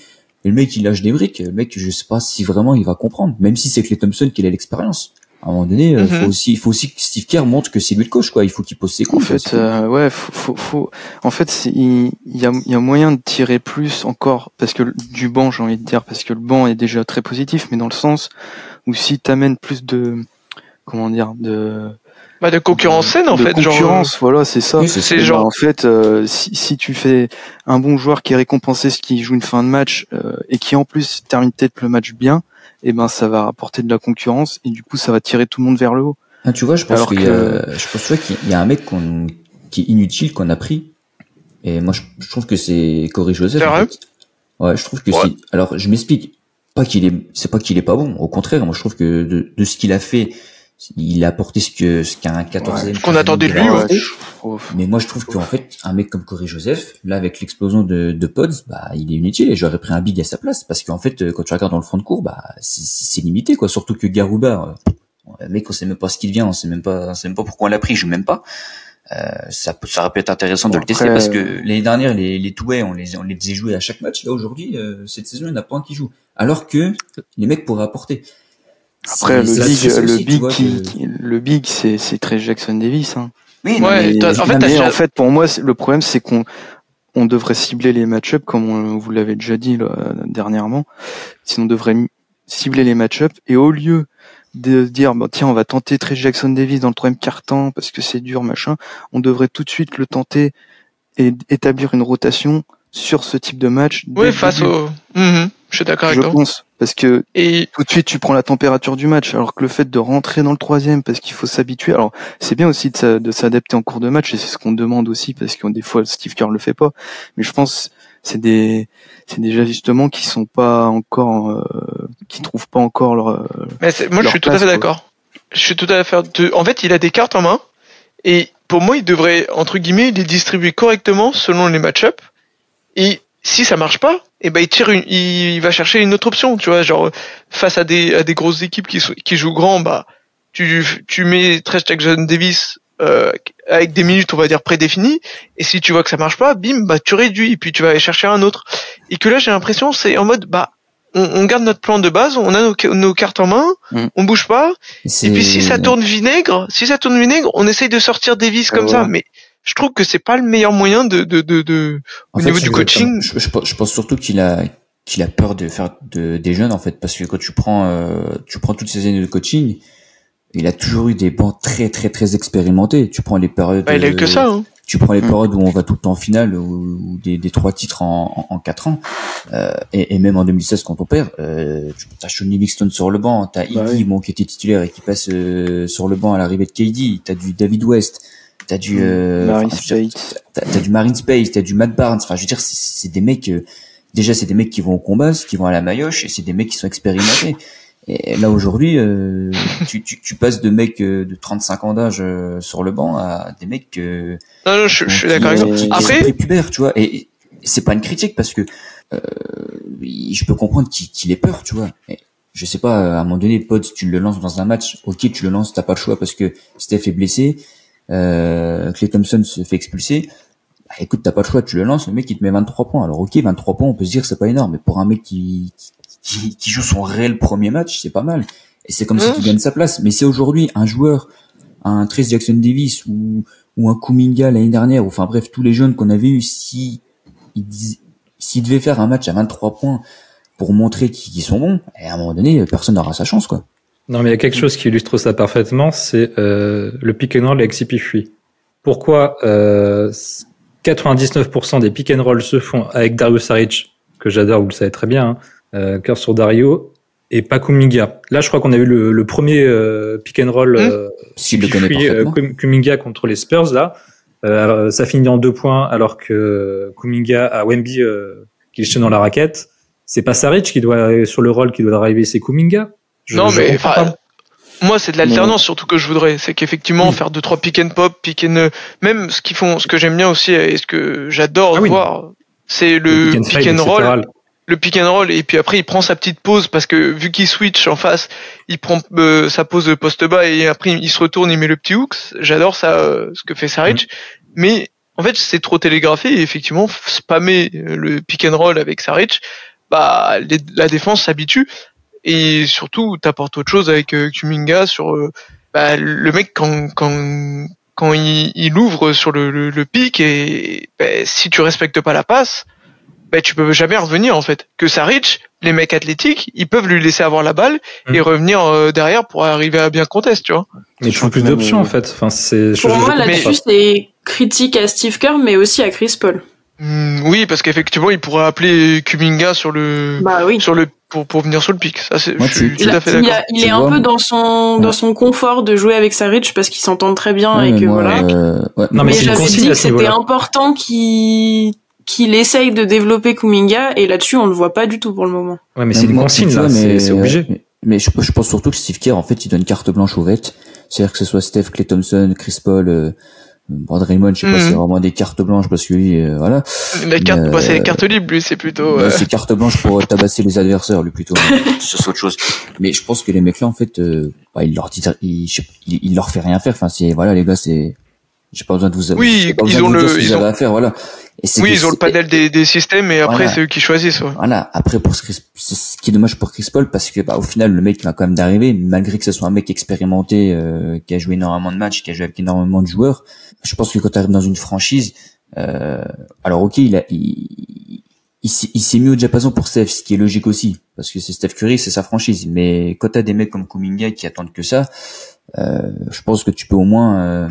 [SPEAKER 5] Et le mec, il lâche des briques. Le mec, je sais pas si vraiment il va comprendre. Même si c'est Clay Thompson qui a l'expérience. À un moment donné,
[SPEAKER 3] Mhm.
[SPEAKER 5] faut aussi, il faut aussi que Steve Kerr montre que c'est lui le coach, quoi. Il faut qu'il pose ses
[SPEAKER 6] En
[SPEAKER 5] coups. quoi,
[SPEAKER 6] fait, euh, ouais, faut, faut, faut- en fait, c'est- il il y a, il y a moyen de tirer plus encore parce que du banc, j'ai envie de dire, parce que le banc est déjà très positif, mais dans le sens où si t'amènes plus de, comment dire, de,
[SPEAKER 3] Bah, de concurrence saine, en
[SPEAKER 6] de
[SPEAKER 3] fait, genre.
[SPEAKER 6] concurrence, voilà, c'est ça.
[SPEAKER 5] Oui, c'est
[SPEAKER 3] genre-
[SPEAKER 6] en fait, euh, si, si tu fais un bon joueur qui est récompensé, ce qui joue une fin de match euh, et qui en plus termine peut-être le match bien, et ben ça va apporter de la concurrence et du coup ça va tirer tout le monde vers le haut.
[SPEAKER 5] Ah, tu vois, je pense qu'il y
[SPEAKER 6] que-
[SPEAKER 5] a, je pense tu vois, qu'il y a un mec qu'on, qui est inutile qu'on a pris. Et moi, je, je trouve que c'est Corey Joseph.
[SPEAKER 3] C'est
[SPEAKER 5] en
[SPEAKER 3] vrai
[SPEAKER 5] fait. Ouais, je trouve que
[SPEAKER 3] Ouais.
[SPEAKER 5] c'est. Alors, je m'explique. Pas qu'il est, c'est pas qu'il est pas bon. Au contraire, moi, je trouve que de, de ce qu'il a fait, il a apporté ce que ce qu'un 14e.
[SPEAKER 3] Ce qu'on attendait de lui, ouais.
[SPEAKER 5] Mais moi, je trouve qu'en fait, un mec comme Corey Joseph, là, avec l'explosion de, de Pods, bah, il est inutile et j'aurais pris un big à sa place parce qu'en fait, euh, quand tu regardes dans le front de cours, bah, c'est- limité, quoi. Surtout que Garouba, euh, le mec, on sait même pas ce qu'il vient, on sait même pas, on sait même pas pourquoi on l'a pris, je joue même pas. Euh, ça, peut- ça aurait pu être intéressant de le tester
[SPEAKER 6] après,
[SPEAKER 5] parce que l'année dernière, les, les Touets, on les, on les faisait jouer à chaque match. Là, aujourd'hui, euh, cette saison, il n'y en a pas un qui joue. Alors que les mecs pourraient apporter.
[SPEAKER 6] Après le big, le
[SPEAKER 5] aussi,
[SPEAKER 6] big,
[SPEAKER 5] vois,
[SPEAKER 6] qui,
[SPEAKER 5] que-
[SPEAKER 6] qui- le big, c'est c'est très Jackson Davis. Hein.
[SPEAKER 5] Oui, non,
[SPEAKER 3] Ouais,
[SPEAKER 5] mais-
[SPEAKER 3] toi, en fait,
[SPEAKER 6] mais en fait, pour moi, le problème, c'est qu'on on devrait cibler les match-up comme on, vous l'avez déjà dit là, dernièrement. Sinon, on devrait cibler les match-up et au lieu de se dire bah, tiens on va tenter Trey Jackson Davis dans le troisième quart-temps parce que c'est dur machin, on devrait tout de suite le tenter et établir une rotation sur ce type de match.
[SPEAKER 3] Oui, face
[SPEAKER 6] début,
[SPEAKER 3] au. Mhm, Je suis d'accord
[SPEAKER 6] Je
[SPEAKER 3] avec toi.
[SPEAKER 6] pense parce que
[SPEAKER 3] Et
[SPEAKER 6] tout de suite tu prends la température du match alors que le fait de rentrer dans le troisième parce qu'il faut s'habituer alors c'est bien aussi de, s'a- de s'adapter en cours de match et c'est ce qu'on demande aussi parce que des fois Steve Kerr le fait pas mais je pense c'est des c'est des ajustements qui sont pas encore euh, qui trouvent pas encore leur
[SPEAKER 3] Mais moi, je suis tout à fait d'accord. Je suis tout à fait. de- En fait, il a des cartes en main et pour moi, il devrait entre guillemets les distribuer correctement selon les match-up. Et si ça marche pas, et ben il tire une, il va chercher une autre option. Tu vois, genre face à des à des grosses équipes qui qui jouent grand, bah tu tu mets Trash Jackson Davis euh, avec des minutes on va dire prédéfinies et si tu vois que ça marche pas bim bah tu réduis et puis tu vas aller chercher un autre et que là j'ai l'impression c'est en mode bah on, on garde notre plan de base on a nos, nos cartes en main
[SPEAKER 6] Mm.
[SPEAKER 3] on bouge pas et puis si ça tourne vinaigre si ça tourne vinaigre on essaye de sortir des vis comme
[SPEAKER 6] Ouais.
[SPEAKER 3] ça mais je trouve que c'est pas le meilleur moyen de de de, au
[SPEAKER 5] fait,
[SPEAKER 3] niveau du coaching
[SPEAKER 5] Je, je, pense- je pense surtout qu'il a qu'il a peur de faire de, des jeunes en fait parce que quand tu prends euh, tu prends toutes ces années de coaching, il a toujours eu des bancs très très très expérimentés. Tu prends les périodes
[SPEAKER 3] bah, il a eu que ça hein.
[SPEAKER 5] tu prends les
[SPEAKER 6] Mm.
[SPEAKER 5] périodes où on va tout le temps en finale ou, des, des trois titres en, en, en quatre ans euh, et, et même en 2016 quand on perd euh, tu as Sean Livingston sur le banc t'as Iggy
[SPEAKER 6] Bah oui.
[SPEAKER 5] bon, qui était titulaire et qui passe euh, sur le banc à l'arrivée de KD t'as du David West t'as du euh, dire,
[SPEAKER 6] Spate.
[SPEAKER 5] t'as t'as du Marine Space t'as du Matt Barnes enfin je veux dire c'est- c'est des mecs euh, déjà c'est des mecs qui vont au combat qui vont à la maillotche et c'est des mecs qui sont expérimentés et là aujourd'hui, euh, tu, tu, tu passes de mecs euh, de 35 ans d'âge euh, sur le banc à des mecs euh,
[SPEAKER 3] non, non je, je suis
[SPEAKER 5] qui-
[SPEAKER 3] d'accord avec
[SPEAKER 5] qui-
[SPEAKER 3] après
[SPEAKER 5] prépubères, tu vois. Et, et c'est pas une critique parce que euh, je peux comprendre qu'il qu'il ait peur, tu vois. Et je sais pas, à un moment donné, Pods, tu le lances dans un match, ok, tu le lances, t'as pas le choix parce que Steph est blessé, euh, Clay Thompson se fait expulser. Bah, écoute, t'as pas le choix, tu le lances, le mec il te met 23 points. Alors ok, 23 points, on peut se dire que c'est pas énorme, mais pour un mec qui, qui, qui joue son réel premier match, c'est pas mal. Et c'est comme
[SPEAKER 3] Mmh.
[SPEAKER 5] si tu gagnes sa place. Mais c'est aujourd'hui un joueur, un Trace Jackson Davis ou ou un Kuminga l'année dernière, ou enfin bref, tous les jeunes qu'on avait eu, si ils s'ils devaient faire un match à 23 points pour montrer qu'ils sont bons, et à un moment donné, personne n'aura sa chance, quoi.
[SPEAKER 2] Non, mais il y a quelque chose qui illustre ça parfaitement, c'est euh, le pick and roll avec CP3. Pourquoi euh, 99% des pick and roll se font avec Darius Saric, que j'adore, vous le savez très bien, hein, euh, cœur sur Dario, et pas Kuminga. Là, je crois qu'on a eu le, le premier euh, pick and roll
[SPEAKER 5] Mmh.
[SPEAKER 2] euh,
[SPEAKER 5] S'il le connaît
[SPEAKER 2] CP3, euh,
[SPEAKER 5] parfaitement.
[SPEAKER 2] Kuminga contre les Spurs, là. Euh, ça finit en deux points, alors que Kuminga à Wemby, euh, qui est dans la raquette. C'est pas Saric qui doit, sur le rôle qui doit arriver, c'est Kuminga. Je-
[SPEAKER 3] non,
[SPEAKER 2] je
[SPEAKER 3] mais moi c'est de l'alternance surtout que je voudrais. C'est qu'effectivement faire deux trois pick and pop, pick and même ce qu'ils font, ce que j'aime bien aussi et ce que j'adore
[SPEAKER 2] Ah oui.
[SPEAKER 3] voir, c'est le,
[SPEAKER 2] pick and
[SPEAKER 3] pick roll. le pick and roll et puis après il prend sa petite pause parce que vu qu'il switch en face, il prend euh, sa pause de poste bas et après il se retourne, il met le petit hook. J'adore ça, euh, ce que fait Saric. Mais en fait c'est trop télégraphé et effectivement spammer euh, le pick and roll avec Saric, bah les- la défense s'habitue et surtout t'apportes autre chose avec euh, Kuminga sur euh, bah, le mec quand quand quand il, il ouvre sur le, le, le pic et bah, si tu respectes pas la passe bah, tu peux jamais revenir en fait. Que Saric, les mecs athlétiques, ils peuvent lui laisser avoir la balle et
[SPEAKER 2] Mm.
[SPEAKER 3] revenir euh, derrière pour arriver à bien contester, tu vois.
[SPEAKER 2] Mais tu plus d'options,
[SPEAKER 6] euh,
[SPEAKER 2] en fait. Enfin, c'est,
[SPEAKER 4] Pour moi, là-dessus, c'est critique à Steve Kerr, mais aussi à Chris Paul.
[SPEAKER 3] Mm, oui, parce qu'effectivement, il pourrait appeler Kuminga sur le
[SPEAKER 4] Bah oui.
[SPEAKER 3] sur le pour pour venir sur le pic. Ça, c'est,
[SPEAKER 5] Moi,
[SPEAKER 3] je suis tout
[SPEAKER 4] Il,
[SPEAKER 3] à fait d'accord.
[SPEAKER 4] a- il est un peu dans son
[SPEAKER 5] Ouais.
[SPEAKER 4] dans son confort de jouer avec Saric parce qu'ils s'entendent très bien
[SPEAKER 5] Ouais,
[SPEAKER 4] et que
[SPEAKER 5] moi,
[SPEAKER 4] voilà.
[SPEAKER 5] euh, ouais,
[SPEAKER 2] Non, mais
[SPEAKER 4] mais j'avais dit que c'était important qu'il qu'il essaye de développer Kuminga et là-dessus on le voit pas du tout pour le moment.
[SPEAKER 2] Ouais, mais c'est une consigne, là. C'est, obligé.
[SPEAKER 5] Mais, mais je, je pense surtout que Steve Kerr, en fait, il donne carte blanche aux vêtes. C'est-à-dire que ce soit Steph, Clay Thompson, Chris Paul, euh, Brad Raymond, je sais pas,
[SPEAKER 3] Mhm.
[SPEAKER 5] c'est vraiment des cartes blanches parce que lui, euh, voilà.
[SPEAKER 3] Les cartes,
[SPEAKER 5] Euh,
[SPEAKER 3] bah, c'est les cartes libres, lui, c'est plutôt. Euh,
[SPEAKER 5] c'est carte blanche pour tabasser les adversaires, lui plutôt. C'est autre chose. Mais je pense que les mecs là, en fait, euh, bah, il leur dit, il, il, il leur fait rien faire. Enfin, c'est voilà, les gars, c'est. J'ai pas besoin de vous.
[SPEAKER 3] Oui, ils ont
[SPEAKER 5] vous
[SPEAKER 3] le-
[SPEAKER 5] dire ce que
[SPEAKER 3] ils ont-
[SPEAKER 5] à faire, voilà. Et
[SPEAKER 3] Oui, ils ont le panel des, des systèmes et après
[SPEAKER 5] Voilà.
[SPEAKER 3] c'est eux qui choisissent. Ouais.
[SPEAKER 5] Voilà. Après, pour ce, ce qui est dommage pour Chris Paul, parce que bah, au final, le mec va quand même d'arriver, malgré que ce soit un mec expérimenté, euh, qui a joué énormément de matchs, qui a joué avec énormément de joueurs. Je pense que quand tu arrives dans une franchise, euh, alors ok, il a, il, il, s'est- il s'est mis au diapason pour Steph, ce qui est logique aussi, parce que c'est Steph Curry, c'est sa franchise. Mais quand t'as des mecs comme Kuminga qui attendent que ça, euh, je pense que tu peux au moins, euh,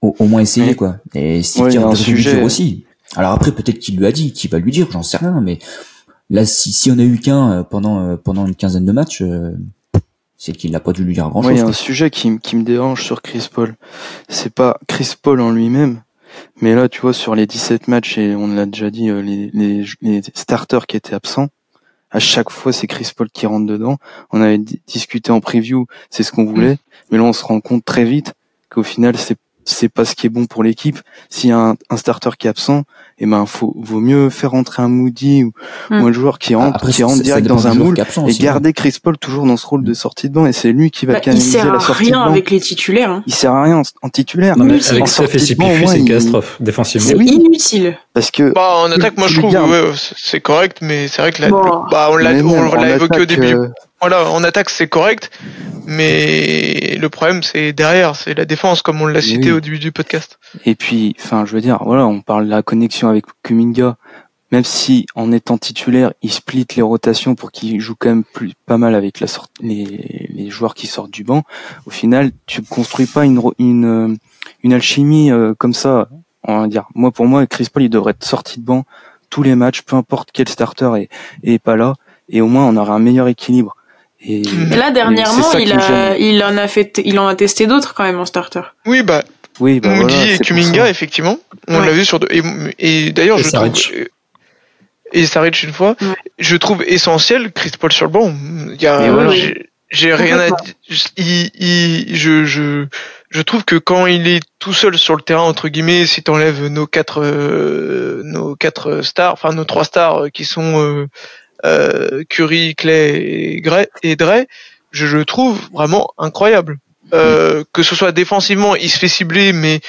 [SPEAKER 5] au, au moins essayer quoi. Et Steve
[SPEAKER 6] Ouais, a un sujet-
[SPEAKER 5] dire aussi. Alors après, peut-être qu'il lui a dit, qu'il va lui dire, j'en sais rien, mais là, si, si on a eu qu'un euh, pendant euh, pendant une quinzaine de matchs, euh, c'est qu'il n'a pas dû lui dire grand
[SPEAKER 6] Moi, il y a un sujet qui, qui me dérange sur Chris Paul. C'est pas Chris Paul en lui-même, mais là, tu vois, sur les 17 matchs, et on l'a déjà dit, les, les, les starters qui étaient absents, à chaque fois, c'est Chris Paul qui rentre dedans. On avait di- discuté en preview, c'est ce qu'on voulait, mais là, on se rend compte très vite qu'au final, c'est c'est pas ce qui est bon pour l'équipe. S'il y a un, un starter qui est absent, eh ben, faut, vaut mieux faire rentrer un Moody ou, ou un joueur qui rentre,
[SPEAKER 5] Après,
[SPEAKER 6] qui rentre direct dans un moule
[SPEAKER 5] absent
[SPEAKER 6] et
[SPEAKER 5] hein.
[SPEAKER 6] garder Chris Paul toujours dans ce rôle de sortie de banc et c'est lui qui va
[SPEAKER 4] Bah, il
[SPEAKER 6] canaliser
[SPEAKER 4] sert
[SPEAKER 6] la
[SPEAKER 4] à
[SPEAKER 6] sortie de
[SPEAKER 4] rien
[SPEAKER 6] banc.
[SPEAKER 4] avec les titulaires. hein.
[SPEAKER 6] Il sert à rien en, en titulaire.
[SPEAKER 2] Non, mais
[SPEAKER 4] Oui,
[SPEAKER 2] avec
[SPEAKER 6] en
[SPEAKER 2] Steph et
[SPEAKER 6] sortie de banc, au
[SPEAKER 2] CP3,
[SPEAKER 6] moins,
[SPEAKER 2] c'est une
[SPEAKER 6] il-
[SPEAKER 2] catastrophe, défensivement.
[SPEAKER 4] C'est
[SPEAKER 6] oui.
[SPEAKER 4] inutile.
[SPEAKER 6] Parce que
[SPEAKER 3] Bah en attaque, moi je trouve ouais, c'est- correct, mais c'est vrai que la,
[SPEAKER 4] Bon.
[SPEAKER 3] le- bah on l'a
[SPEAKER 6] mais
[SPEAKER 3] évoqué au début. Voilà, en attaque c'est correct, mais le problème c'est derrière, c'est la défense comme on l'a cité
[SPEAKER 6] oui.
[SPEAKER 3] au début du podcast.
[SPEAKER 6] Et puis, enfin, je veux dire, voilà, on parle de la connexion avec Kuminga. Même si, en étant titulaire, il split les rotations pour qu'il joue quand même plus, pas mal avec la sorte, les, les joueurs qui sortent du banc. Au final, tu construis pas une, une, euh, une alchimie euh, comme ça. On va dire, moi, pour moi, Chris Paul, il devrait être sorti de banc tous les matchs, peu importe quel starter est, est pas là. Et au moins, on aurait un meilleur équilibre. Et,
[SPEAKER 4] là dernièrement,
[SPEAKER 6] ça
[SPEAKER 4] il a il en a fait il en a testé d'autres quand même en starter.
[SPEAKER 3] Oui, bah
[SPEAKER 6] oui, bah
[SPEAKER 3] Moody
[SPEAKER 6] voilà,
[SPEAKER 3] et Kuminga
[SPEAKER 6] ça.
[SPEAKER 3] effectivement, on
[SPEAKER 4] Ouais.
[SPEAKER 3] l'a vu sur deux et, et d'ailleurs je trouve euh, et Saric une fois,
[SPEAKER 4] Ouais.
[SPEAKER 3] je trouve essentiel Chris Paul sur le banc. Il y a
[SPEAKER 6] voilà.
[SPEAKER 3] j'ai- j'ai rien à dire. Il, il- je, je, je trouve que quand il est tout seul sur le terrain entre guillemets, si t'enlèves nos quatre, euh, nos quatre stars, enfin nos trois stars euh, qui sont euh, euh, Curry, Clay et, Gray, et Dre, je le trouve vraiment incroyable. Euh, que ce soit défensivement, il se fait cibler, mais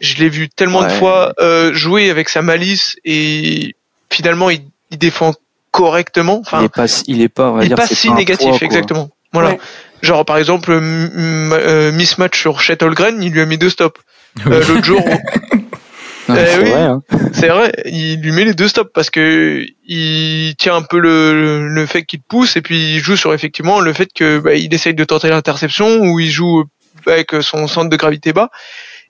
[SPEAKER 3] je l'ai vu tellement de fois euh, jouer avec sa malice et finalement il, il défend correctement. Enfin,
[SPEAKER 6] il est pas, si- il est pas, on va
[SPEAKER 3] il est
[SPEAKER 6] dire,
[SPEAKER 3] pas si négatif,
[SPEAKER 6] poids,
[SPEAKER 3] exactement. Voilà.
[SPEAKER 4] Ouais.
[SPEAKER 3] Genre par exemple euh, mismatch sur Chet Holmgren, il lui a mis deux stops. euh, l'autre jour. Eh
[SPEAKER 6] c'est
[SPEAKER 3] oui.
[SPEAKER 6] vrai, hein.
[SPEAKER 3] C'est vrai, il lui met les deux stops parce que il tient un peu le, le fait qu'il pousse et puis il joue sur effectivement le fait que bah, il essaye de tenter l'interception ou il joue avec son centre de gravité bas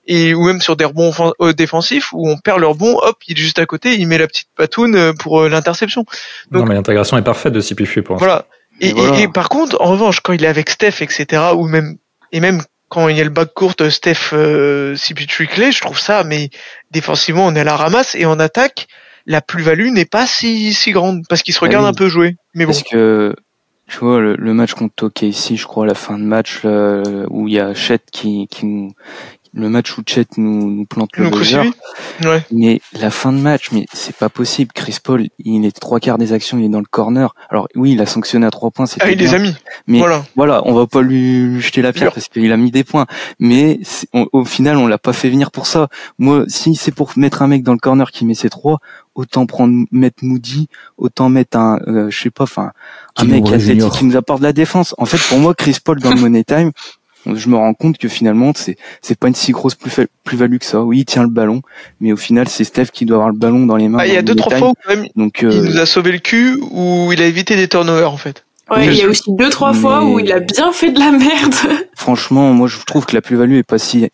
[SPEAKER 3] et ou même sur des rebonds euh, défensifs où on perd le rebond, hop, il est juste à côté, il met la petite patoune euh, pour euh, l'interception.
[SPEAKER 2] Non, mais l'intégration est parfaite de Sipifu pour.
[SPEAKER 3] Voilà. Et,
[SPEAKER 6] voilà.
[SPEAKER 3] et- et par contre, en revanche, quand il est avec Steph, etc., ou même et même quand il y a le bac court Steph euh, CP3 clé, je trouve ça, mais défensivement, on est à la ramasse et en attaque, la plus-value n'est pas si si grande parce qu'il se
[SPEAKER 6] Ah
[SPEAKER 3] regarde
[SPEAKER 6] oui.
[SPEAKER 3] un peu jouer. Mais bon,
[SPEAKER 6] Parce que, tu vois, le, le match contre OKC, je crois, à la fin de match, là, où il y a Chet qui, qui nous, le match où Chet nous, nous plante le buzzer.
[SPEAKER 3] Ouais.
[SPEAKER 6] Mais la fin de match, mais c'est pas possible. Chris Paul, il est trois quarts des actions, il est dans le corner. Alors oui, il a sanctionné à trois points,
[SPEAKER 3] Ah, il les a mis.
[SPEAKER 6] Mais
[SPEAKER 3] Voilà.
[SPEAKER 6] voilà, on va pas lui lui jeter la pierre parce qu'il a mis des points. Mais on- au final, on l'a pas fait venir pour ça. Moi, si c'est pour mettre un mec dans le corner qui met ses trois, autant prendre mettre Moody, autant mettre un, euh, je sais pas, enfin, un mec athlétique qui nous apporte de la défense. En fait, pour moi, Chris Paul dans le Money Time, je me rends compte que finalement, c'est c'est pas une si grosse plus plus-value que ça. Oui, il tient le ballon, mais au final, c'est Steph qui doit avoir le ballon dans les mains.
[SPEAKER 3] Ah, il y a deux trois fois où quand même
[SPEAKER 6] Donc,
[SPEAKER 3] il
[SPEAKER 6] euh,
[SPEAKER 3] nous a sauvé le cul où il a évité des turnovers en fait.
[SPEAKER 4] Ouais, il y a aussi deux trois fois où il a bien fait de la merde.
[SPEAKER 6] Franchement, moi je trouve que la plus-value est pas si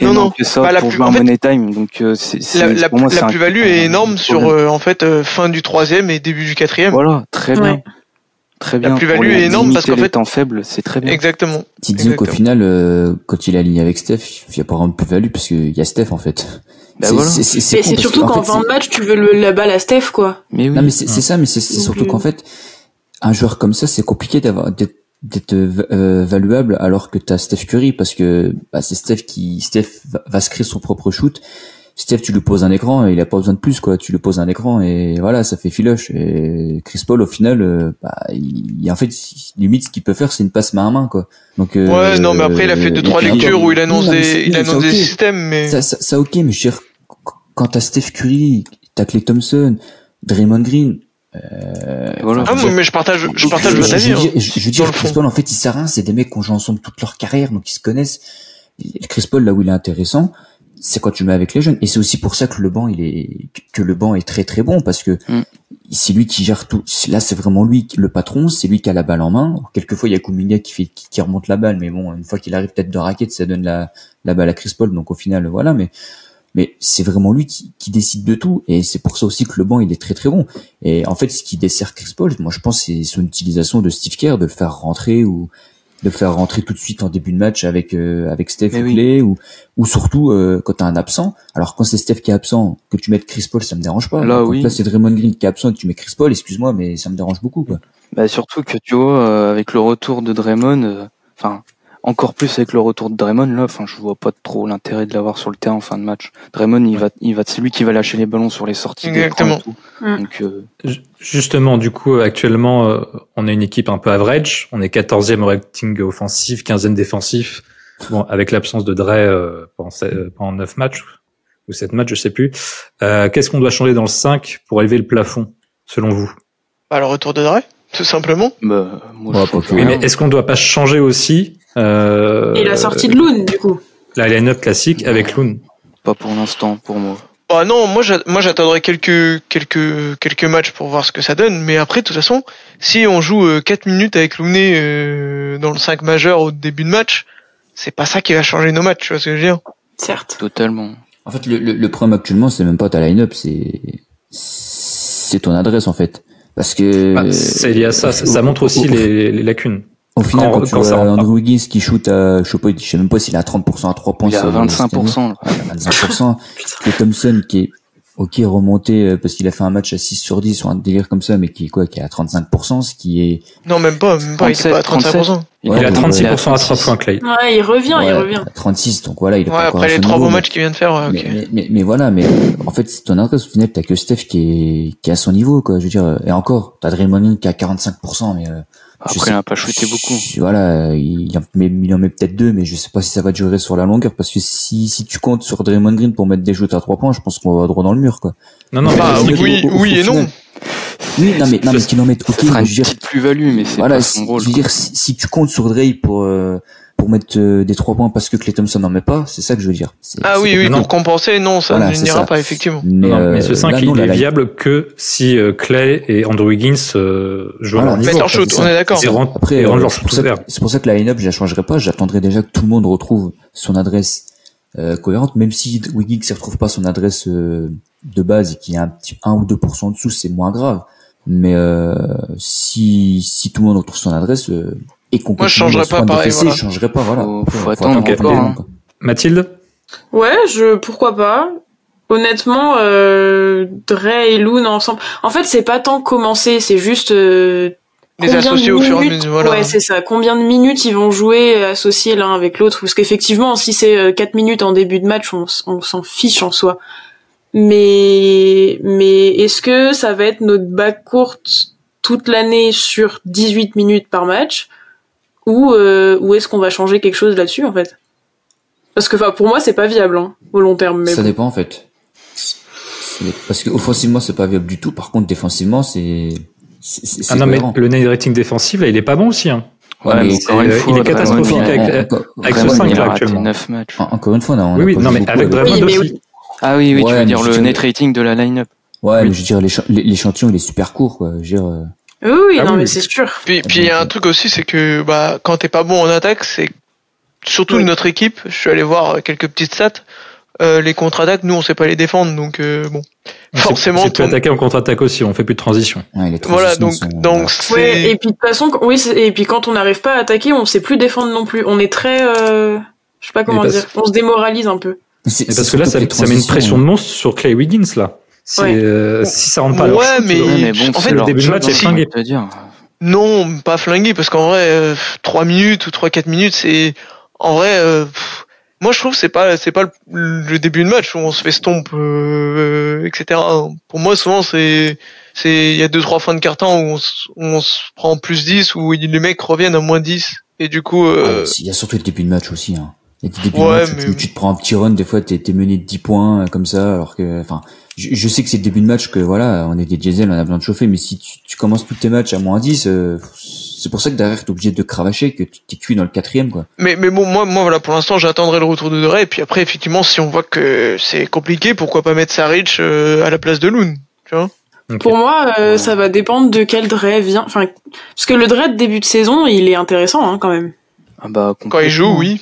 [SPEAKER 6] énorme
[SPEAKER 3] non.
[SPEAKER 6] que ça
[SPEAKER 3] Bah, la
[SPEAKER 6] pour
[SPEAKER 3] plus-
[SPEAKER 6] jouer
[SPEAKER 3] en
[SPEAKER 6] en
[SPEAKER 3] fait,
[SPEAKER 6] money time. Donc euh, c'est c'est-
[SPEAKER 3] La, la,
[SPEAKER 6] pour moi, c'est
[SPEAKER 3] la plus-value
[SPEAKER 6] un-
[SPEAKER 3] est énorme sur euh, en fait euh, fin du troisième et début du quatrième.
[SPEAKER 6] Voilà, très bien. Très bien.
[SPEAKER 3] plus-value
[SPEAKER 6] Pour les-
[SPEAKER 3] est énorme parce qu'en fait-
[SPEAKER 6] temps faibles, c'est très bien.
[SPEAKER 3] Exactement.
[SPEAKER 5] Tu disais qu'au final, euh, quand il est aligné avec Steph, il n'y a pas vraiment de plus-value parce qu'il y a Steph en fait.
[SPEAKER 6] Bah
[SPEAKER 5] C'est-
[SPEAKER 6] voilà.
[SPEAKER 4] surtout
[SPEAKER 5] qu'en
[SPEAKER 4] fin de match, tu veux le, la balle à Steph, quoi.
[SPEAKER 6] Mais oui.
[SPEAKER 5] Non mais c'est c'est ça, mais c'est surtout
[SPEAKER 4] euh,
[SPEAKER 5] qu'en fait, un joueur comme ça, c'est compliqué d'avoir d'être d'être euh, valuable alors que t'as Steph Curry parce que bah, c'est Steph qui Steph va, va se créer son propre shoot. Steph, tu lui poses un écran, et il a pas besoin de plus quoi. Tu lui poses un écran et voilà, ça fait filoche. Et Chris Paul, au final, euh, bah, il, en fait, limite ce qu'il peut faire, c'est une passe main à main quoi. Donc euh,
[SPEAKER 3] Ouais, non, mais après il a fait deux trois lectures où il annonce
[SPEAKER 5] non,
[SPEAKER 3] des, il annonce des systèmes, mais
[SPEAKER 5] Ça, ça, ça, ok, mais je veux dire, qu- quand t'as Steph Curry, t'as Clay Thompson, Draymond Green, euh,
[SPEAKER 6] Voilà.
[SPEAKER 3] ah,
[SPEAKER 5] je veux
[SPEAKER 3] mais je partage, je
[SPEAKER 5] je-
[SPEAKER 3] partage
[SPEAKER 5] je,
[SPEAKER 3] votre
[SPEAKER 5] je,
[SPEAKER 3] avis.
[SPEAKER 5] veux
[SPEAKER 3] hein.
[SPEAKER 5] dire, je, je veux dire, Chris
[SPEAKER 3] fond.
[SPEAKER 5] Paul, en fait, il sert à rien, c'est des mecs qui ont joué ensemble toute leur carrière, donc ils se connaissent. Chris Paul, là où il est intéressant, c'est quand tu mets avec les jeunes. Et c'est aussi pour ça que le banc, il est, que le banc est très très bon, parce que
[SPEAKER 6] Mm.
[SPEAKER 5] c'est lui qui gère tout. Là, c'est vraiment lui, le patron, c'est lui qui a la balle en main. Quelquefois, il y a Kuminga qui fait, qui, qui remonte la balle, mais bon, une fois qu'il arrive peut-être de raquette, ça donne la, la balle à Chris Paul, donc au final, voilà, mais, mais c'est vraiment lui qui, qui décide de tout, et c'est pour ça aussi que le banc, il est très très bon. Et en fait, ce qui dessert Chris Paul, moi, je pense, c'est son utilisation de Steve Kerr, de le faire rentrer ou, de le faire rentrer tout de suite en début de match avec euh, avec Steph ou
[SPEAKER 6] oui.
[SPEAKER 5] Clay ou ou surtout euh, quand t'as un absent. Alors quand c'est Steph qui est absent, que tu mettes Chris Paul, ça me dérange pas.
[SPEAKER 6] Là,
[SPEAKER 5] Quand
[SPEAKER 6] oui.
[SPEAKER 5] là c'est Draymond Green qui est absent et que tu mets Chris Paul, excuse-moi, mais ça me dérange beaucoup quoi.
[SPEAKER 6] Bah, surtout que tu vois, euh, avec le retour de Draymond, euh, enfin, encore plus avec le retour de Draymond, là, enfin, je vois pas trop l'intérêt de l'avoir sur le terrain en fin de match. Draymond, il va, il va, c'est lui qui va lâcher les ballons sur les sorties. et
[SPEAKER 3] Exactement.
[SPEAKER 6] tout. Donc, euh,
[SPEAKER 2] Ju- Justement, du coup, actuellement, euh, on est une équipe un peu average. On est 14e au rating offensif, 15e défensif. Bon, avec l'absence de Dre euh, pendant, euh, pendant 9 matchs ou 7 matchs, je sais plus. Euh, Qu'est-ce qu'on doit changer dans le 5 pour élever le plafond, selon vous?
[SPEAKER 3] Bah, le retour de Dre, tout simplement.
[SPEAKER 6] bah, moi,
[SPEAKER 5] Ouais,
[SPEAKER 6] je
[SPEAKER 5] pas
[SPEAKER 6] change
[SPEAKER 5] que-
[SPEAKER 2] Oui, mais est-ce qu'on ne doit pas changer aussi euh,
[SPEAKER 4] Et la sortie de Loon, du coup.
[SPEAKER 2] la line-up classique avec Loon
[SPEAKER 6] Pas pour l'instant, pour moi.
[SPEAKER 3] Bah non, moi j'a- moi j'attendrai quelques quelques quelques matchs pour voir ce que ça donne, mais après de toute façon, si on joue euh, 4 minutes avec Looney euh, dans le 5 majeur au début de match, c'est pas ça qui va changer nos matchs, tu vois ce que je veux dire?
[SPEAKER 4] Certes.
[SPEAKER 6] Totalement.
[SPEAKER 5] En fait, le, le, le problème actuellement, c'est même pas ta line-up, c'est c'est ton adresse en fait. Parce que
[SPEAKER 2] Bah, C'est lié à ça. Ça, ça montre aussi
[SPEAKER 5] au-
[SPEAKER 2] les, les lacunes.
[SPEAKER 5] Au final,
[SPEAKER 2] Quand-
[SPEAKER 5] quand, tu
[SPEAKER 2] quand
[SPEAKER 5] vois. Andrew Wiggins qui shoot à, je sais pas, je sais même pas s'il est à 30% à 3 points.
[SPEAKER 6] Il est à
[SPEAKER 5] sur-
[SPEAKER 6] 25%. là.
[SPEAKER 5] cette année. 25%. que Thompson qui est, ok, remonté euh, parce qu'il a fait un match à 6 sur 10 sur un délire comme ça, mais qui est quoi, qui est à 35%, ce qui est,
[SPEAKER 3] Non, même pas, même pas, il est pas à 35%.
[SPEAKER 6] Il
[SPEAKER 5] Ouais,
[SPEAKER 2] il a
[SPEAKER 5] donc,
[SPEAKER 2] 36% à 3
[SPEAKER 6] 36.
[SPEAKER 2] points, Clay.
[SPEAKER 4] Ouais, il revient, il revient.
[SPEAKER 5] à 36, donc voilà, il est
[SPEAKER 3] Ouais,
[SPEAKER 5] pas à
[SPEAKER 3] après les trois
[SPEAKER 5] mais-
[SPEAKER 3] matchs qu'il vient de faire, ouais, ok.
[SPEAKER 5] mais, mais, mais, mais voilà, mais en fait, c'est ton adresse, au final, t'as que Steph qui est, qui est à son niveau, quoi. Je veux dire, et encore, t'as Draymond qui a 45%, mais, euh,
[SPEAKER 6] Après,
[SPEAKER 5] sais-
[SPEAKER 6] il n'a pas shooté beaucoup.
[SPEAKER 5] Voilà, il en met, il en met peut-être deux, mais je sais pas si ça va durer sur la longueur, parce que si, si tu comptes sur Draymond Green pour mettre des shoots à trois points, je pense qu'on va droit dans le mur, quoi.
[SPEAKER 2] Non, non,
[SPEAKER 3] Bah,
[SPEAKER 5] au-
[SPEAKER 3] oui,
[SPEAKER 5] au- au-
[SPEAKER 3] oui
[SPEAKER 5] au
[SPEAKER 3] et non.
[SPEAKER 5] Oui, non, mais, non, mais qu'il en mette, ok,
[SPEAKER 6] Ça sera une
[SPEAKER 5] je veux dire,
[SPEAKER 6] petite plus-value, mais c'est
[SPEAKER 5] voilà,
[SPEAKER 6] pas son rôle.
[SPEAKER 5] je veux dire, si, si tu comptes sur Dre pour, euh, pour mettre euh, des trois points parce que Clay Thompson n'en met pas, c'est ça que je veux dire.
[SPEAKER 3] Ah oui, oui,
[SPEAKER 2] non.
[SPEAKER 3] pour compenser, non, ça
[SPEAKER 5] Voilà,
[SPEAKER 3] n'ira pas, effectivement.
[SPEAKER 5] Mais,
[SPEAKER 2] non,
[SPEAKER 5] euh,
[SPEAKER 2] mais ce 5
[SPEAKER 5] là,
[SPEAKER 2] il est viable que si euh, Clay et Andrew Wiggins euh, jouent
[SPEAKER 5] Voilà,
[SPEAKER 2] leur
[SPEAKER 5] c'est
[SPEAKER 3] shoot, on est d'accord.
[SPEAKER 5] Euh,
[SPEAKER 2] leur
[SPEAKER 5] c'est pour, ça que-
[SPEAKER 2] ouvert.
[SPEAKER 5] c'est pour ça que la line-up, je la changerai pas. J'attendrai déjà que tout le monde retrouve son adresse euh, cohérente, même si Wiggins ne retrouve pas son adresse euh, de base et qu'il y a un petit 1 ou 2% en dessous, c'est moins grave. Mais euh, si si tout le monde retrouve son adresse euh, et qu'on
[SPEAKER 3] Moi, je changerais pas pareil,
[SPEAKER 5] PC,
[SPEAKER 3] voilà.
[SPEAKER 5] je changerais pas. Voilà.
[SPEAKER 6] Faut-
[SPEAKER 5] Après,
[SPEAKER 6] faut
[SPEAKER 5] faut
[SPEAKER 6] attendre
[SPEAKER 5] attendre
[SPEAKER 6] encore, hein.
[SPEAKER 2] Mathilde?
[SPEAKER 4] Ouais, je pourquoi pas. Honnêtement, euh, Dre et Loon ensemble. En fait, c'est pas tant commencer, c'est juste euh,
[SPEAKER 3] Les
[SPEAKER 4] combien de
[SPEAKER 3] associer au fur et à
[SPEAKER 4] minutes-
[SPEAKER 3] mesure, voilà.
[SPEAKER 4] Ouais, c'est ça. Combien de minutes ils vont jouer euh, associés l'un avec l'autre? Parce qu'effectivement, si c'est euh, 4 minutes en début de match, on s'en fiche en soi. Mais mais est-ce que ça va être notre bac courte toute l'année sur 18 minutes par match? Ou euh, ou est-ce qu'on va changer quelque chose là-dessus en fait? Parce que enfin pour moi c'est pas viable hein, au long terme. Mais
[SPEAKER 5] ça
[SPEAKER 4] bon.
[SPEAKER 5] dépend en fait. Parce que offensivement c'est pas viable du tout. Par contre défensivement c'est
[SPEAKER 2] Ah non, mais le net rating défensif, là, il est pas bon aussi. Hein.
[SPEAKER 6] Ouais,
[SPEAKER 5] mais
[SPEAKER 6] encore une
[SPEAKER 2] euh,
[SPEAKER 6] fois,
[SPEAKER 2] il est catastrophique avec-
[SPEAKER 5] Encore-
[SPEAKER 2] avec ce
[SPEAKER 5] vraiment,
[SPEAKER 2] 5
[SPEAKER 6] il
[SPEAKER 2] là
[SPEAKER 6] a raté
[SPEAKER 2] actuellement.
[SPEAKER 6] 9 matchs.
[SPEAKER 5] en- Encore une fois, on a
[SPEAKER 2] Oui, oui,
[SPEAKER 5] pas
[SPEAKER 2] non, mais avec
[SPEAKER 5] avec-
[SPEAKER 2] Draymond aussi.
[SPEAKER 6] Ah oui, oui,
[SPEAKER 5] Ouais,
[SPEAKER 6] tu veux dire le net rating de la line-up.
[SPEAKER 5] Ouais,
[SPEAKER 2] Oui.
[SPEAKER 5] mais je veux dire, l'écha- l'é- l'échantillon, il est super court, quoi. Je veux dire, euh,
[SPEAKER 4] Oui, oui,
[SPEAKER 2] Ah
[SPEAKER 4] non,
[SPEAKER 2] oui.
[SPEAKER 4] mais c'est sûr.
[SPEAKER 3] Puis, puis il y a un truc aussi, c'est que bah, quand t'es pas bon en attaque, c'est surtout
[SPEAKER 4] Oui.
[SPEAKER 3] notre équipe. Je suis allé voir quelques petites stats. Euh, les contre-attaques, nous, on sait pas les défendre, donc euh, bon. Forcément,
[SPEAKER 2] C'est
[SPEAKER 3] ton-
[SPEAKER 2] attaquer en contre-attaque aussi, on fait plus de transition.
[SPEAKER 5] ouais,
[SPEAKER 3] Voilà, donc,
[SPEAKER 5] sont-
[SPEAKER 3] donc
[SPEAKER 4] Ouais,
[SPEAKER 3] c'est.
[SPEAKER 4] et puis de toute façon, oui, et puis quand on n'arrive pas à attaquer, on sait plus défendre non plus. On est très, euh, je sais pas comment
[SPEAKER 2] parce-
[SPEAKER 4] dire, on se démoralise un peu.
[SPEAKER 5] C'est-
[SPEAKER 2] Mais
[SPEAKER 5] c'est
[SPEAKER 2] parce que là, ça, ça met une pression
[SPEAKER 5] hein.
[SPEAKER 2] de monstre sur Clay Wiggins, là.
[SPEAKER 4] Ouais.
[SPEAKER 2] euh, si ça rentre pas
[SPEAKER 3] Ouais,
[SPEAKER 2] shoot,
[SPEAKER 3] mais-
[SPEAKER 2] euh,
[SPEAKER 6] Ouais, mais bon,
[SPEAKER 3] en fait,
[SPEAKER 2] le début de match est flingué.
[SPEAKER 6] je veux dire.
[SPEAKER 3] Non, pas flingué, parce qu'en vrai, euh, 3 minutes ou 3-4 minutes, c'est. En vrai, euh, pff, moi je trouve que c'est pas, c'est pas le, le début de match où on se fait stomp, euh, etc. Pour moi, souvent, c'est. c'est Il y a 2-3 fins de carton où on, se- où on se prend plus 10, où les mecs reviennent à moins 10. Et du coup. Euh,
[SPEAKER 5] Ouais, Il y a surtout le début de match aussi. Hein. Il y a des débuts
[SPEAKER 3] Ouais,
[SPEAKER 5] de match où
[SPEAKER 3] mais-
[SPEAKER 5] tu, tu te prends un petit run, des fois t'es es mené de 10 points euh, comme ça, alors que, enfin, je, je sais que c'est le début de match que voilà, on est des diesel, on a besoin de chauffer, mais si tu, tu commences tous tes matchs à moins 10, euh, c'est pour ça que derrière t'es obligé de cravacher, que tu t'es cuit dans le quatrième quoi.
[SPEAKER 3] Mais, mais bon, moi, moi, voilà, pour l'instant, j'attendrai le retour de Dre. Et puis après, effectivement, si on voit que c'est compliqué, pourquoi pas mettre Saric euh, à la place de Loon tu vois?
[SPEAKER 4] Pour moi, euh, ça va dépendre de quel Dre vient. Enfin, parce que le Dre de début de saison, il est intéressant hein, quand même.
[SPEAKER 6] Ah bah,
[SPEAKER 3] Quand il joue, oui.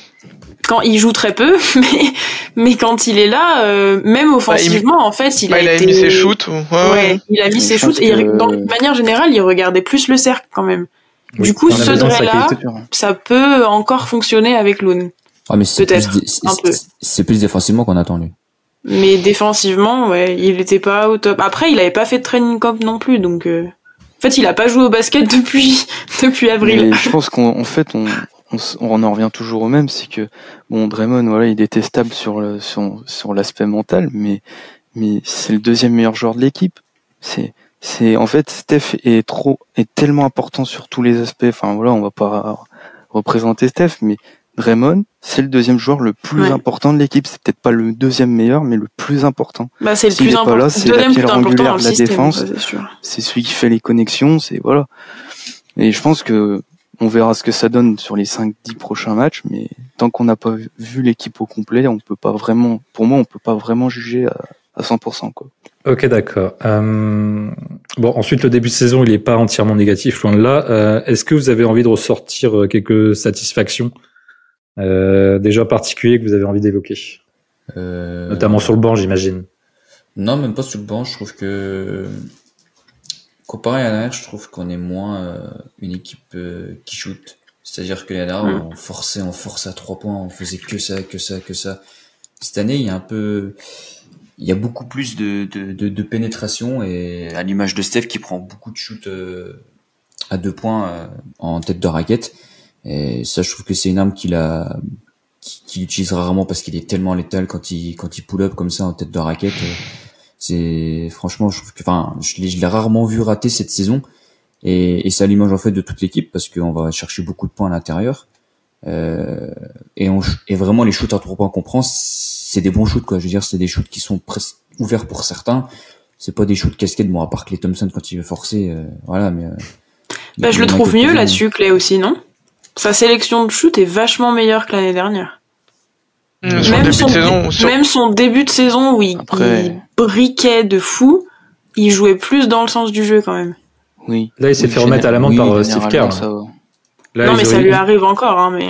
[SPEAKER 4] Quand il joue très peu, mais mais quand il est là, euh, même offensivement, en fait, il
[SPEAKER 3] Bah,
[SPEAKER 4] a
[SPEAKER 3] il a
[SPEAKER 4] été.
[SPEAKER 3] mis ses shoots. Ouais,
[SPEAKER 4] Ouais,
[SPEAKER 3] ouais.
[SPEAKER 4] il a mis ses shoots et
[SPEAKER 6] que-
[SPEAKER 4] dans- de manière générale, il regardait plus le cercle quand même.
[SPEAKER 2] Oui,
[SPEAKER 4] du coup, ce
[SPEAKER 2] besoin de sa
[SPEAKER 4] Dre là,
[SPEAKER 2] qualité.
[SPEAKER 4] ça peut encore fonctionner avec Loon.
[SPEAKER 5] Ah mais c'est plus,
[SPEAKER 4] Peut-être,
[SPEAKER 5] dé- c'est-
[SPEAKER 4] un peu.
[SPEAKER 5] c'est- c'est plus défensivement qu'on attend lui.
[SPEAKER 4] Mais défensivement, ouais, il était pas au top. Après, il avait pas fait de training camp non plus, donc. euh, En fait, il a pas joué au basket depuis depuis avril.
[SPEAKER 6] Mais je pense qu'en en fait, on, on, en revient toujours au même, c'est que bon, Draymond, voilà, il est détestable sur le, sur, sur l'aspect mental, mais mais c'est le deuxième meilleur joueur de l'équipe. C'est c'est en fait Steph est trop est tellement important sur tous les aspects. Enfin voilà, on va pas représenter Steph, mais Draymond, c'est le deuxième joueur le plus
[SPEAKER 4] Ouais.
[SPEAKER 6] important de l'équipe. C'est peut-être pas le deuxième meilleur, mais le plus important.
[SPEAKER 4] Bah, c'est le plus important.
[SPEAKER 6] c'est la pierre angulaire de la
[SPEAKER 4] système,
[SPEAKER 6] défense.
[SPEAKER 4] c'est
[SPEAKER 6] celui qui fait les connexions, c'est voilà. Et je pense que on verra ce que ça donne sur les 5-10 prochains matchs, mais tant qu'on n'a pas vu- l'équipe au complet, on peut pas vraiment, pour moi, on peut pas vraiment juger à, à 100%, quoi.
[SPEAKER 2] Ok, d'accord. Euh, bon, ensuite, le début de saison, il n'est pas entièrement négatif, loin de là. Euh, Est-ce que vous avez envie de ressortir euh, quelques satisfactions, euh, déjà particuliers que vous avez envie d'évoquer,
[SPEAKER 5] Euh,
[SPEAKER 2] notamment sur le banc, j'imagine.
[SPEAKER 5] Non, même pas sur le banc. Je trouve que comparé à l'année, je trouve qu'on est moins euh, une équipe euh, qui shoot. C'est-à-dire que l'année dernière,
[SPEAKER 4] Mm.
[SPEAKER 5] on forçait, on forçait à trois points, on faisait que ça, que ça, que ça. Cette année, il y a un peu, il y a beaucoup plus de, de, de, de pénétration et à l'image de Steph qui prend beaucoup de shoots euh, à deux points euh, en tête de raquette. Et ça, je trouve que c'est une arme qu'il a, qu'il qu'il utilise rarement parce qu'il est tellement létal quand il quand il pull up comme ça en tête de raquette. C'est franchement, je trouve que, enfin, je l'ai je l'ai rarement vu rater cette saison. Et, et ça l'image en fait de toute l'équipe parce qu'on va chercher beaucoup de points à l'intérieur. Euh, et, on, et vraiment les shoots à trois points qu'on prend, c'est des bons shoots quoi. Je veux dire, c'est des shoots qui sont presque ouverts pour certains. C'est pas des shoots casquettes, bon à part Clay Thompson quand il veut forcer, euh, voilà. Mais euh,
[SPEAKER 4] Bah, je le trouve mieux là-dessus, Clay aussi, non? Sa sélection de shoot est vachement meilleure que l'année dernière.
[SPEAKER 3] Mmh,
[SPEAKER 4] Même
[SPEAKER 3] début
[SPEAKER 4] son,
[SPEAKER 3] de saison, sur-
[SPEAKER 4] même son début de saison où il,
[SPEAKER 6] Après-
[SPEAKER 4] il briquait de fou, il jouait plus dans le sens du jeu quand même.
[SPEAKER 6] Oui.
[SPEAKER 2] Là, il s'est
[SPEAKER 6] Oui,
[SPEAKER 2] fait remettre à l'amende
[SPEAKER 6] oui,
[SPEAKER 2] par euh, Steve Kerr.
[SPEAKER 6] ça.
[SPEAKER 2] Là,
[SPEAKER 4] non mais ça lui arrive encore, hein, mais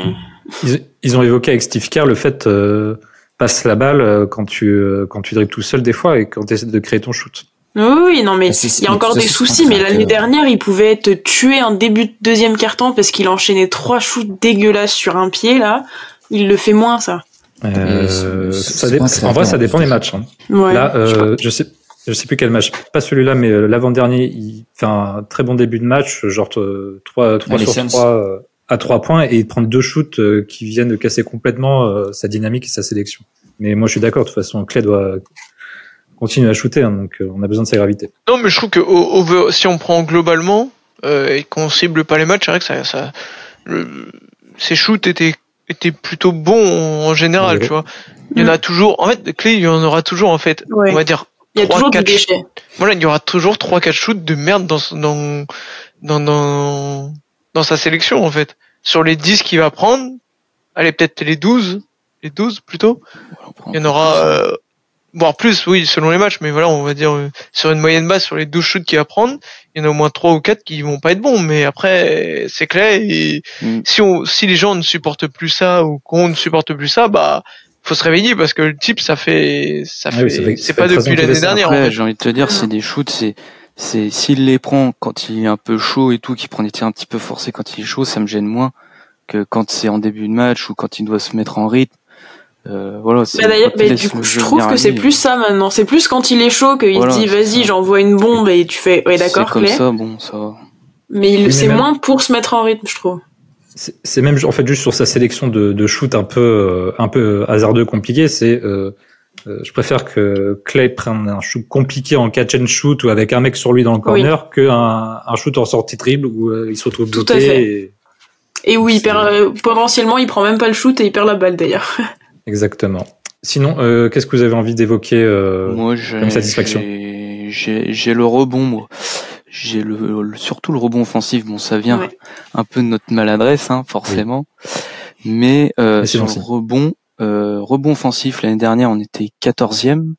[SPEAKER 2] Ils, ils ont évoqué avec Steve Kerr le fait euh, passe la balle euh, quand tu euh, quand tu dribbles tout seul des fois et quand tu essaies de créer ton shoot.
[SPEAKER 4] oui, oui, non mais il y a encore des soucis. Mais l'année dernière, il pouvait te tuer un début de deuxième carton parce qu'il enchaînait trois shoots dégueulasses sur un pied là. Il le fait moins ça.
[SPEAKER 2] Euh, ça dé- en vrai, ça dépend des matchs. hein.
[SPEAKER 4] Ouais.
[SPEAKER 2] Là, euh, je sais je sais plus quel match, pas celui-là, mais euh, l'avant-dernier, il fait un très bon début de match, genre euh, 3, 3
[SPEAKER 5] les
[SPEAKER 2] sur
[SPEAKER 5] Suns.
[SPEAKER 2] 3 à 3 points et il prend deux shoots euh, qui viennent de casser complètement euh, sa dynamique et sa sélection. Mais moi, je suis d'accord, de toute façon, Clay doit continuer à shooter, hein, donc euh, on a besoin de sa gravité.
[SPEAKER 3] Non, mais je trouve que au- over- si on prend globalement euh, et qu'on cible pas les matchs, c'est vrai que ça, ça le, ces shoots étaient étaient plutôt bons en général,
[SPEAKER 2] Ouais.
[SPEAKER 3] tu vois. Il y en a toujours. En fait, clé, il y en aura toujours en fait.
[SPEAKER 4] Ouais.
[SPEAKER 3] On va dire.
[SPEAKER 4] Il y a toujours des
[SPEAKER 3] quatre
[SPEAKER 4] déchets.
[SPEAKER 3] Voilà, il y aura toujours trois quatre shoots de merde dans dans dans dans, dans sa sélection en fait. Sur les 10 qu'il va prendre, allez peut-être les 12, les 12 plutôt. Il y en aura
[SPEAKER 6] plus.
[SPEAKER 3] Euh, voire plus, oui, selon les matchs, mais voilà, on va dire euh, sur une moyenne basse sur les 12 shoots qu'il va prendre, il y en a au moins 3 ou 4 qui vont pas être bons, mais après c'est clair et
[SPEAKER 6] Mm.
[SPEAKER 3] si on si les gens ne supportent plus ça ou qu'on ne supporte plus ça, bah faut se réveiller parce que le type ça fait ça
[SPEAKER 2] Ah
[SPEAKER 3] fait
[SPEAKER 2] oui,
[SPEAKER 3] c'est pas
[SPEAKER 2] 13 ans
[SPEAKER 3] depuis l'année dernière en fait.
[SPEAKER 6] j'ai envie de te dire, c'est des shoots, c'est, c'est, s'il les prend quand il est un peu chaud et tout, qu'il prend des tirs un petit peu forcés quand il est chaud, ça me gêne moins que quand c'est en début de match ou quand il doit se mettre en rythme. Euh, voilà, c'est,
[SPEAKER 4] Bah d'ailleurs, du coup, je trouve que c'est plus ça maintenant. C'est plus quand il est chaud qu'il
[SPEAKER 6] Voilà,
[SPEAKER 4] se dit vas-y, j'envoie une bombe et tu fais ouais d'accord
[SPEAKER 6] C'est comme
[SPEAKER 4] Clay.
[SPEAKER 6] ça, bon, ça va.
[SPEAKER 4] Mais
[SPEAKER 2] Oui,
[SPEAKER 4] c'est
[SPEAKER 2] même-
[SPEAKER 4] moins pour se mettre en rythme, je trouve.
[SPEAKER 2] C'est même en fait juste sur sa sélection de, de shoot un peu euh, un peu hasardeux compliqué. C'est euh, euh, je préfère que Clay prenne un shoot compliqué en catch and shoot ou avec un mec sur lui dans le corner que un, un shoot en sortie triple où euh, il se retrouve
[SPEAKER 4] Tout à
[SPEAKER 2] bloqué.
[SPEAKER 4] fait.
[SPEAKER 2] et-
[SPEAKER 4] Et oui, il perd euh, potentiellement, il prend même pas le shoot et il perd la balle d'ailleurs.
[SPEAKER 2] Exactement. Sinon, euh, qu'est-ce que vous avez envie d'évoquer euh,
[SPEAKER 6] Moi,
[SPEAKER 2] comme satisfaction.
[SPEAKER 6] j'ai, j'ai, j'ai le rebond, moi. J'ai le, le- surtout le rebond offensif. Bon, ça vient
[SPEAKER 4] Ouais.
[SPEAKER 6] un peu de notre maladresse, hein, forcément. Mais, euh,
[SPEAKER 2] Mais
[SPEAKER 6] sur le rebond, euh, rebond offensif, l'année dernière, on était 14e.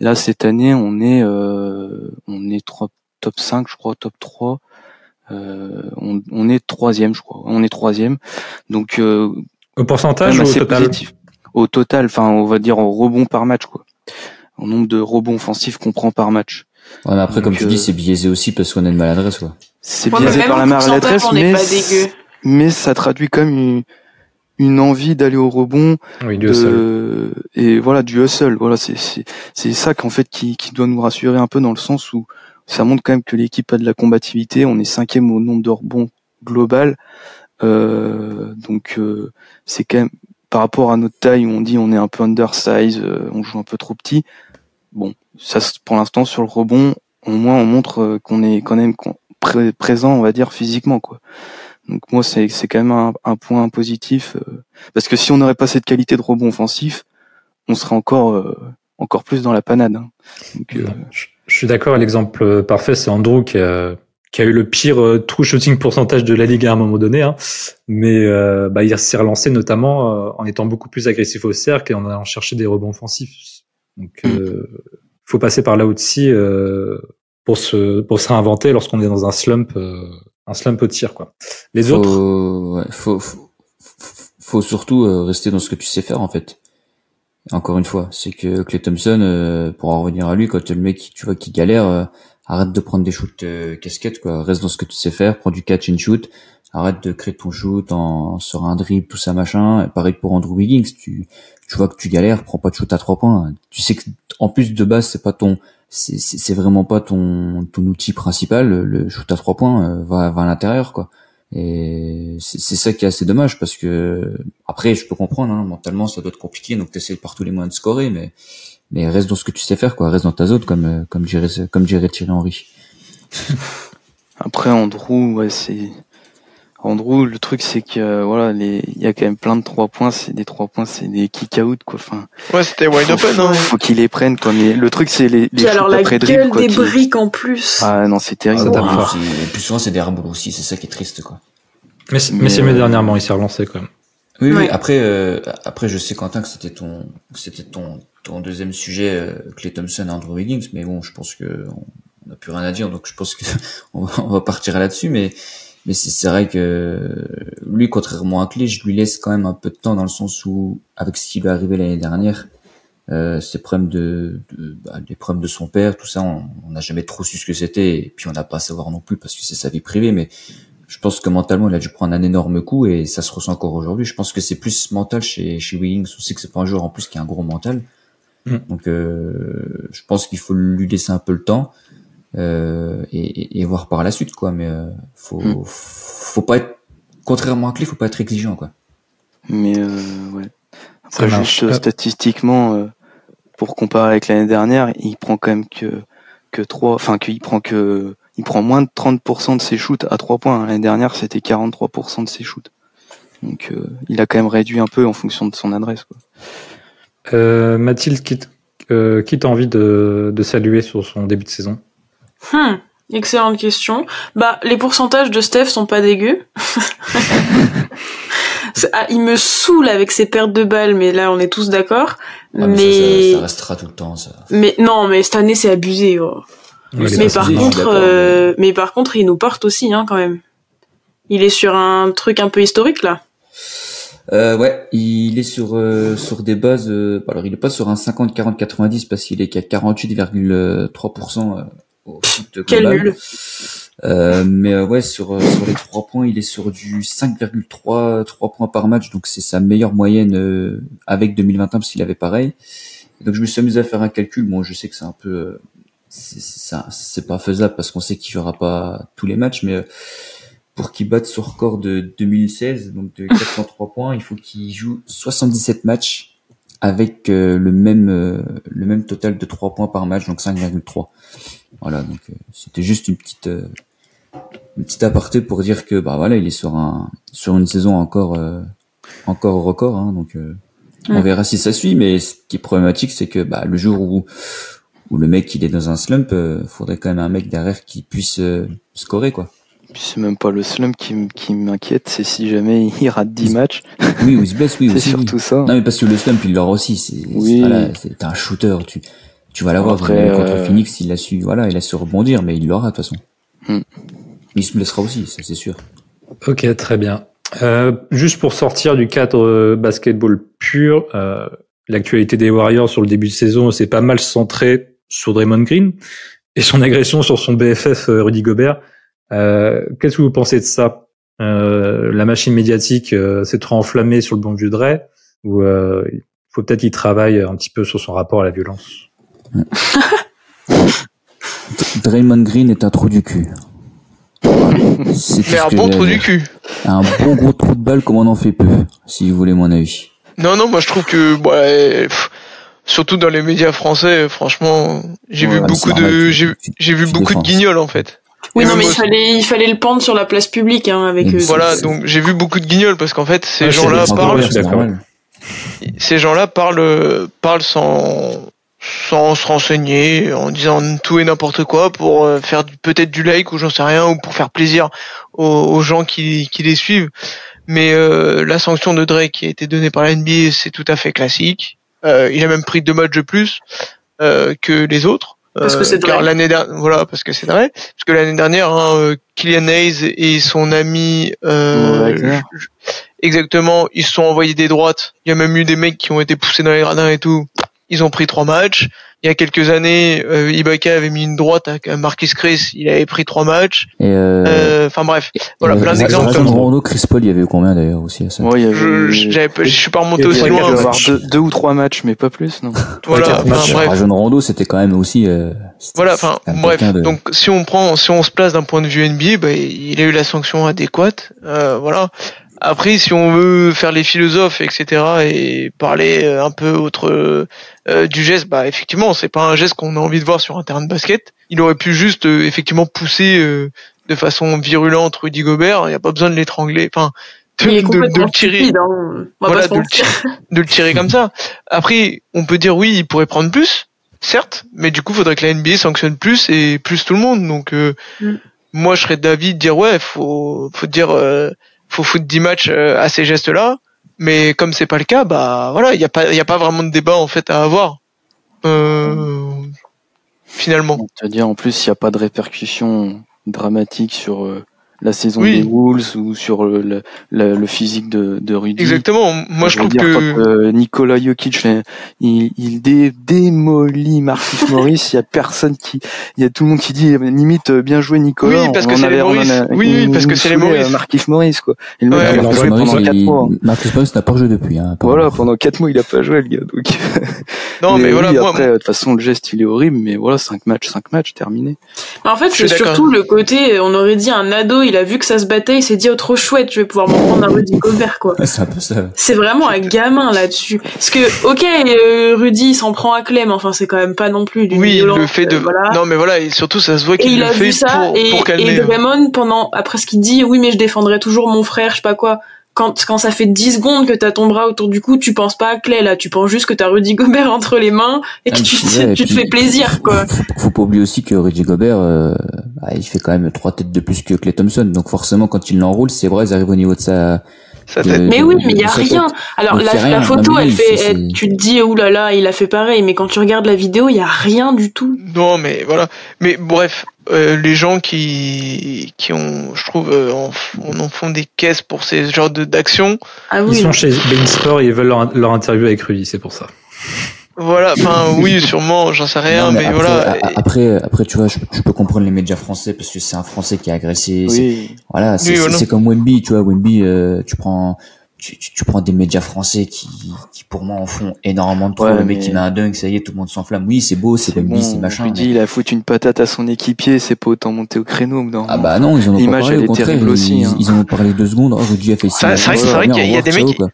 [SPEAKER 6] Là, cette année, on est, euh, on est trois- top 5, je crois, top 3. Euh, on, on est troisième, je crois. On est troisième. Donc, euh,
[SPEAKER 2] au pourcentage ou au total?
[SPEAKER 6] positif. Au total, enfin, on va dire en rebond par match, quoi. Au nombre de rebonds offensifs qu'on prend par match.
[SPEAKER 5] Ouais, mais après, comme tu
[SPEAKER 6] euh,
[SPEAKER 5] dis, c'est biaisé aussi parce qu'on a une maladresse, quoi.
[SPEAKER 6] C'est
[SPEAKER 4] Ouais,
[SPEAKER 6] biaisé par la maladresse, mais, mais ça traduit quand même une, une envie d'aller au rebond,
[SPEAKER 2] Oui, seul.
[SPEAKER 6] de, et voilà, du hustle. Voilà, c'est, c'est, c'est ça qu'en fait qui, qui doit nous rassurer un peu dans le sens où ça montre quand même que l'équipe a de la combativité. On est cinquième au nombre de rebonds global. Euh, donc, euh, c'est quand même, par rapport à notre taille où on dit on est un peu undersize, euh, on joue un peu trop petit. Bon, ça, pour l'instant, sur le rebond, au moins, on montre euh, qu'on est quand même pré- présent, on va dire, physiquement, quoi. Donc moi, c'est c'est quand même un, un point positif euh, parce que si on n'aurait pas cette qualité de rebond offensif, on serait encore euh, encore plus dans la panade. hein. Donc, euh,
[SPEAKER 2] Je, je suis d'accord. L'exemple parfait, c'est Andrew qui a, qui a eu le pire euh, true shooting pourcentage de la ligue à un moment donné. Hein. Mais euh, bah, il s'est relancé notamment euh, en étant beaucoup plus agressif au cercle et en allant chercher des rebonds offensifs. Donc,
[SPEAKER 6] Mm.
[SPEAKER 2] euh, faut passer par là aussi euh, pour se pour se réinventer lorsqu'on est dans un slump, euh, un slump au tir. Quoi. Les autres,
[SPEAKER 5] Faut, ouais, faut, faut, faut surtout euh, rester dans ce que tu sais faire en fait. Encore une fois, c'est que Clay Thompson, euh, pour en revenir à lui, quand le mec, tu vois, qui galère, euh, arrête de prendre des shoots euh, casquettes, quoi. Reste dans ce que tu sais faire, prends du catch and shoot, arrête de créer ton shoot en sur un dribble, tout ça machin. Et pareil pour Andrew Wiggins, tu tu vois que tu galères, prends pas de shoot à trois points. Tu sais que en plus de base, c'est pas ton c'est vraiment pas ton ton outil principal. Le, shoot à trois points euh, va va à l'intérieur, quoi. Et c'est ça qui est assez dommage parce que après je peux comprendre hein, mentalement ça doit être compliqué donc t'essaies par tous les moyens de scorer mais mais reste dans ce que tu sais faire quoi reste dans ta zone comme euh, comme dirait comme dirait Thierry Henry.
[SPEAKER 6] Après Andrew, ouais, c'est Andrew. Le truc c'est que euh, voilà, les il y a quand même plein de trois points. C'est des trois points, c'est des kick out quoi. Enfin,
[SPEAKER 3] Ouais, c'était wide
[SPEAKER 6] faut,
[SPEAKER 3] open. Hein.
[SPEAKER 6] faut qu'ils les prennent quoi. Mais le truc c'est les, les
[SPEAKER 4] Puis alors la
[SPEAKER 6] après
[SPEAKER 4] gueule
[SPEAKER 6] dribble quoi.
[SPEAKER 4] des
[SPEAKER 6] qui-
[SPEAKER 4] briques en plus.
[SPEAKER 6] Ah non, c'est terrible.
[SPEAKER 5] Ah, c'est- et plus souvent c'est des rebonds aussi c'est ça qui est triste quoi.
[SPEAKER 2] Mais, mais, c'est euh, dernièrement, il s'est relancé quand même.
[SPEAKER 5] Oui, oui. Après, euh, après, je sais Quentin que c'était ton, c'était ton, ton deuxième sujet, euh, Clay Thompson, Andrew Wiggins. Mais bon, je pense que on n'a plus rien à dire, donc je pense que on va partir là-dessus. Mais, mais c'est vrai que lui, contrairement à Clay, je lui laisse quand même un peu de temps dans le sens où, avec ce qui lui est arrivé l'année dernière, euh, ses problèmes de, de bah, les problèmes de son père, tout ça, on n'a jamais trop su ce que c'était, et puis on n'a pas à savoir non plus parce que c'est sa vie privée, mais je pense que mentalement, il a dû prendre un énorme coup et ça se ressent encore aujourd'hui. Je pense que c'est plus mental chez chez Wiggins. On sait que c'est pas un joueur en plus qui a un gros mental, mm. donc euh, je pense qu'il faut lui laisser un peu le temps euh, et, et, voir par la suite, quoi. Mais euh, faut mm. faut pas être contrairement à Clay, faut pas être exigeant, quoi.
[SPEAKER 6] Mais euh, ouais. Après, juste euh, statistiquement, euh, pour comparer avec l'année dernière, il prend quand même que que trois, enfin qu'il prend que il prend moins de 30% de ses shoots à 3 points. L'année dernière, c'était 43% de ses shoots. Donc euh, il a quand même réduit un peu en fonction de son adresse. Quoi.
[SPEAKER 2] Euh, Mathilde, qui, euh, qui t'a envie de, de, saluer sur son début de saison?
[SPEAKER 4] Hmm, Excellente question. Bah, les pourcentages de Steph sont pas dégueux. Ah, il me saoule avec ses pertes de balles, mais là on est tous d'accord.
[SPEAKER 5] Ah, mais, ça, restera tout le temps. Ça.
[SPEAKER 4] Mais non, mais cette année c'est abusé. Oh. Mais par contre, euh, mais... par contre, il nous porte aussi, hein, quand même. Il est sur un truc un peu historique là.
[SPEAKER 5] Euh, ouais, il est sur euh, sur des bases. Euh, alors, il est pas sur un 50 40 90 parce qu'il est qu'à 48,3% au foot
[SPEAKER 4] Quel nul.
[SPEAKER 5] Euh, mais euh, ouais, sur, euh, sur les trois points, il est sur du 5,3 3 points par match, donc c'est sa meilleure moyenne avec 2021 parce qu'il avait pareil. donc je me suis amusé à faire un calcul. Bon, je sais que c'est un peu, c'est pas faisable parce qu'on sait qu'il y aura pas tous les matchs, mais pour qu'il batte son record de 2016, donc de 403 points, il faut qu'il joue 77 matchs avec le même le même total de 3 points par match, donc 5,3. Voilà, donc c'était juste une petite une petite aparté pour dire que bah voilà, il est sur un sur une saison encore euh, encore au record, hein, donc euh, on verra si ça suit. Mais ce qui est problématique, c'est que bah, le jour où où le mec il est dans un slump, euh, faudrait quand même un mec derrière qui puisse scorer quoi.
[SPEAKER 6] Puis c'est même pas le slump qui, qui m'inquiète, c'est si jamais il rate 10 matchs.
[SPEAKER 5] Oui, ou il se blesse, oui,
[SPEAKER 6] c'est surtout ça.
[SPEAKER 5] Non, mais parce que le slump, il l'aura aussi. C'est, oui. voilà, c'est un shooter. Tu, tu vas l'avoir après contre Phoenix, il a su, voilà, il a su rebondir, mais il l'aura de toute façon. Hmm. Il se blessera aussi, ça c'est sûr.
[SPEAKER 2] Ok, très bien. Euh, juste pour sortir du cadre euh, basketball pur, euh, l'actualité des Warriors sur le début de saison s'est pas mal centrée sur Draymond Green et son agression sur son BFF euh, Rudy Gobert. Euh, Qu'est-ce que vous pensez de ça? La machine médiatique s'est trop enflammée sur le bon vieux Dray ou il faut peut-être qu'il travaille un petit peu sur son rapport à la violence?
[SPEAKER 5] Draymond Green est un trou du cul.
[SPEAKER 3] Mais un bon trou du cul.
[SPEAKER 5] Un bon gros trou de balle comme on en fait peu, si vous voulez mon avis.
[SPEAKER 3] Non, non, moi je trouve que, bah, surtout dans les médias français, franchement, j'ai vu beaucoup de, j'ai vu beaucoup de guignols en fait.
[SPEAKER 4] Oui, non, mais il fallait, il fallait le pendre sur la place publique, hein, avec.
[SPEAKER 3] eux. voilà, donc j'ai vu beaucoup de guignols parce qu'en fait, ces gens-là parlent. Ces gens-là parlent, parlent sans, sans se renseigner, en disant tout et n'importe quoi pour euh, faire peut-être du like ou j'en sais rien, ou pour faire plaisir aux, gens qui, qui, les suivent. Mais euh, la sanction de Drake qui a été donnée par la NBA, c'est tout à fait classique. Euh, il a même pris deux matchs de plus que les autres.
[SPEAKER 4] Parce que c'est
[SPEAKER 3] l'année dernière, voilà, parce que c'est vrai. Parce que l'année dernière, hein, Kylian Hayes et son ami, exactement, ils se sont envoyés des droites. Il y a même eu des mecs qui ont été poussés dans les gradins et tout ils ont pris trois matchs. Il y a quelques années, euh, Ibaka avait mis une droite à Marquis Chris, il avait pris trois matchs.
[SPEAKER 5] Euh,
[SPEAKER 3] euh, enfin bref, voilà, plein d'exemples.
[SPEAKER 5] Rondo, Chris Paul, il y avait combien d'ailleurs aussi à ça
[SPEAKER 6] ouais,
[SPEAKER 3] je, je suis pas remonté aussi loin.
[SPEAKER 6] Il avoir deux, deux, ou trois matchs, mais pas plus, non.
[SPEAKER 3] Voilà, enfin, bref.
[SPEAKER 5] Rajon Rondo, c'était quand même aussi. Euh,
[SPEAKER 3] voilà, enfin bref. Donc si on prend, si on se place d'un point de vue NBA, bah, il a eu la sanction adéquate. Euh, voilà. Après, si on veut faire les philosophes, etc., et parler euh, un peu autre euh, du geste, bah effectivement, c'est pas un geste qu'on a envie de voir sur un terrain de basket. Il aurait pu juste euh, effectivement pousser de façon virulente Rudy Gobert. Il n'y a pas besoin de l'étrangler. Enfin, de, le tirer,
[SPEAKER 4] hein.
[SPEAKER 3] voilà, de le, tirer, comme ça. Après, on peut dire oui, il pourrait prendre plus, certes, mais du coup, il faudrait que la NBA sanctionne plus et plus tout le monde. Donc, mm. moi, je serais d'avis de dire ouais, faut, faut dire faut foutre 10 matchs euh, à ces gestes-là. Mais comme c'est pas le cas, bah voilà, il y a pas, a vraiment de débat en fait à avoir. Euh, finalement.
[SPEAKER 6] C'est-à-dire en plus, il n'y a pas de répercussions dramatiques sur euh, la saison
[SPEAKER 3] Oui.
[SPEAKER 6] des Wolves ou sur le, le, le- le physique de, de Rudy.
[SPEAKER 3] Exactement. Moi, je
[SPEAKER 6] veux
[SPEAKER 3] trouve
[SPEAKER 6] dire,
[SPEAKER 3] que
[SPEAKER 6] quand, euh, Nikola Jokic, il, il dé- démolit Marcus Morris. Il y a personne qui, il y a tout le monde qui dit limite euh, bien joué Nicolas.
[SPEAKER 3] Oui, parce
[SPEAKER 6] On
[SPEAKER 3] que c'est les Maurice.
[SPEAKER 6] a-
[SPEAKER 3] Oui,
[SPEAKER 6] il
[SPEAKER 3] oui, parce que c'est les Maurice.
[SPEAKER 6] euh, Marcus Morris, quoi. Et le mec,
[SPEAKER 3] Ouais,
[SPEAKER 6] il a
[SPEAKER 3] Marcus
[SPEAKER 6] pas joué
[SPEAKER 5] Marcus
[SPEAKER 6] pendant
[SPEAKER 5] Morris,
[SPEAKER 6] 4
[SPEAKER 5] il-
[SPEAKER 6] mois.
[SPEAKER 5] Marcus Morris n'a pas joué depuis. Hein.
[SPEAKER 6] Voilà, pendant 4 mois, il a pas joué, le gars. Donc,
[SPEAKER 3] non, mais, voilà, moi,
[SPEAKER 6] après, de toute façon, le geste, il est horrible, mais voilà, 5 matchs, 5 matchs, terminé.
[SPEAKER 4] Mais en fait,
[SPEAKER 3] Je
[SPEAKER 4] c'est surtout le côté, on aurait dit un ado, il a vu que ça se battait, il s'est dit, oh, trop chouette, je vais pouvoir m'en prendre un Rudy Gobert, quoi.
[SPEAKER 5] C'est un peu ça.
[SPEAKER 4] C'est vraiment un gamin là-dessus. Parce que, ok, euh, Rudy, il s'en prend à Clem, enfin, c'est quand même pas non plus du
[SPEAKER 3] oui, le fait de.
[SPEAKER 4] euh, voilà.
[SPEAKER 3] Non, mais voilà, et surtout, ça se voit qu'il
[SPEAKER 4] il
[SPEAKER 3] le
[SPEAKER 4] a
[SPEAKER 3] fait
[SPEAKER 4] vu ça,
[SPEAKER 3] pour,
[SPEAKER 4] et,
[SPEAKER 3] pour calmer.
[SPEAKER 4] et Draymond, pendant, après ce qu'il dit, oui, mais je défendrai toujours mon frère, je sais pas quoi. Quand, quand ça fait 10 secondes que t'as ton bras autour du cou, tu penses pas à Clay, là. Tu penses juste que t'as Rudy Gobert entre les mains et que
[SPEAKER 5] Ah,
[SPEAKER 4] tu,
[SPEAKER 5] ouais, et
[SPEAKER 4] tu te fais plaisir, quoi.
[SPEAKER 5] Faut, faut pas oublier aussi que Rudy Gobert, euh, ah, il fait quand même trois têtes de plus que Clay Thompson. Donc forcément, quand il l'enroule, c'est vrai, ils arrivent au niveau de sa. De-
[SPEAKER 4] Mais
[SPEAKER 5] de-
[SPEAKER 4] oui, mais il y a rien.
[SPEAKER 5] tête.
[SPEAKER 4] Alors la,
[SPEAKER 5] rien.
[SPEAKER 4] photo,
[SPEAKER 5] Non,
[SPEAKER 4] elle fait, elle- tu te dis ouh là là, il a fait pareil. Mais quand tu regardes la vidéo, il y a rien du tout.
[SPEAKER 3] Non, mais voilà. Mais bref, euh, les gens qui qui ont, je trouve, euh, en, on en font des caisses pour ces genres de d'actions.
[SPEAKER 4] Ah
[SPEAKER 2] Ils
[SPEAKER 4] oui.
[SPEAKER 2] sont chez Bein Sport et ils veulent leur, leur interview avec Rudy, c'est pour ça.
[SPEAKER 3] Voilà. Enfin, oui, sûrement, j'en sais rien,
[SPEAKER 5] Non,
[SPEAKER 3] mais,
[SPEAKER 5] après,
[SPEAKER 3] voilà.
[SPEAKER 5] Après, après, tu vois, je, je peux comprendre les médias français parce que c'est un Français qui a agressé. c'est-
[SPEAKER 6] Oui.
[SPEAKER 5] Voilà, c'est
[SPEAKER 3] Oui,
[SPEAKER 5] c'est-
[SPEAKER 3] voilà.
[SPEAKER 5] c'est comme Wemby, tu vois, Wemby, euh, tu prends, tu, tu, tu prends des médias français qui, qui pour moi en font énormément de trop.
[SPEAKER 6] Ouais,
[SPEAKER 5] le mec
[SPEAKER 6] mais-
[SPEAKER 5] qui met un dunk, ça y est, tout le monde s'enflamme. Oui, c'est beau, c'est
[SPEAKER 6] bon,
[SPEAKER 5] c'est machin.
[SPEAKER 6] Rudy,
[SPEAKER 5] mais-
[SPEAKER 6] il a foutu une patate à son équipier, c'est pas autant monter au créneau. Non.
[SPEAKER 5] Ah bah non, ils en ont
[SPEAKER 6] L'image,
[SPEAKER 5] pas parlé,
[SPEAKER 6] elle
[SPEAKER 5] au
[SPEAKER 6] est
[SPEAKER 5] contraire,
[SPEAKER 6] terrible
[SPEAKER 5] ils,
[SPEAKER 6] aussi, hein.
[SPEAKER 5] ils en ont parlé deux secondes. Oh, Rudy a fait ci,
[SPEAKER 3] C'est- c'est vrai vrai qu'il y a- il y a
[SPEAKER 5] au
[SPEAKER 3] des mecs
[SPEAKER 5] quoi.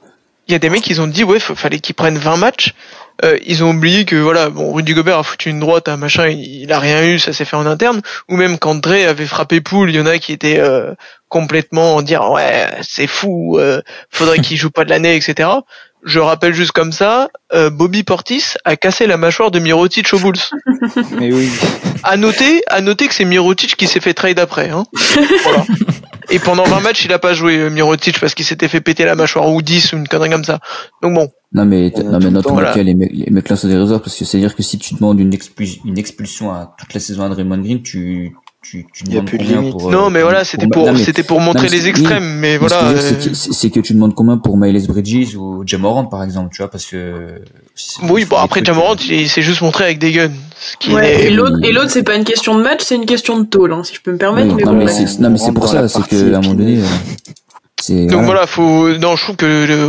[SPEAKER 3] Il y a des mecs qui ont dit ouais, fa- fallait qu'ils prennent 20 matchs. Euh, ils ont oublié que voilà, bon, Rudy Gobert a foutu une droite, un machin, il, il a rien eu, ça s'est fait en interne. Ou même quand Dre avait frappé Poole, il y en a qui étaient euh, complètement en dire ouais, c'est fou, euh, faudrait qu'il joue pas de l'année, etc. Je rappelle juste comme ça, euh, Bobby Portis a cassé la mâchoire de Mirotic aux Bulls.
[SPEAKER 6] Mais oui.
[SPEAKER 3] À noter, à noter que c'est Mirotic qui s'est fait trade après. Hein. Voilà. Et pendant 20 matchs, il a pas joué euh, Mirotic parce qu'il s'était fait péter la mâchoire ou 10 ou une connerie comme ça. Donc bon,
[SPEAKER 5] Non mais,
[SPEAKER 6] Euh,
[SPEAKER 5] non mais ton
[SPEAKER 3] voilà.
[SPEAKER 5] les mecs, les mecs là sont des réserves parce que c'est à dire que si tu demandes une, expul- une expulsion à toute la saison à Draymond Green, tu, tu, tu
[SPEAKER 6] y a plus de limite.
[SPEAKER 5] pour, euh,
[SPEAKER 3] non mais voilà, c'était
[SPEAKER 5] pour-
[SPEAKER 3] c'était pour montrer
[SPEAKER 5] non,
[SPEAKER 3] les extrêmes, mais voilà. euh,
[SPEAKER 5] c'est que- tu demandes combien pour Miles Bridges ou Jamorant par exemple, tu vois, parce que.
[SPEAKER 3] Oui, bon après Jamorant, il s'est juste montré avec des guns. Ce qui
[SPEAKER 4] Ouais,
[SPEAKER 3] est-
[SPEAKER 4] et l'autre, et l'autre, c'est pas une question de match, c'est une question de tôle, hein, si je peux me permettre.
[SPEAKER 5] oui,
[SPEAKER 4] mais
[SPEAKER 5] non,
[SPEAKER 4] bon,
[SPEAKER 5] mais c'est, non mais
[SPEAKER 6] on
[SPEAKER 5] c'est pour ça, c'est que à un moment donné, euh.
[SPEAKER 3] Donc voilà, faut. Non, je trouve que le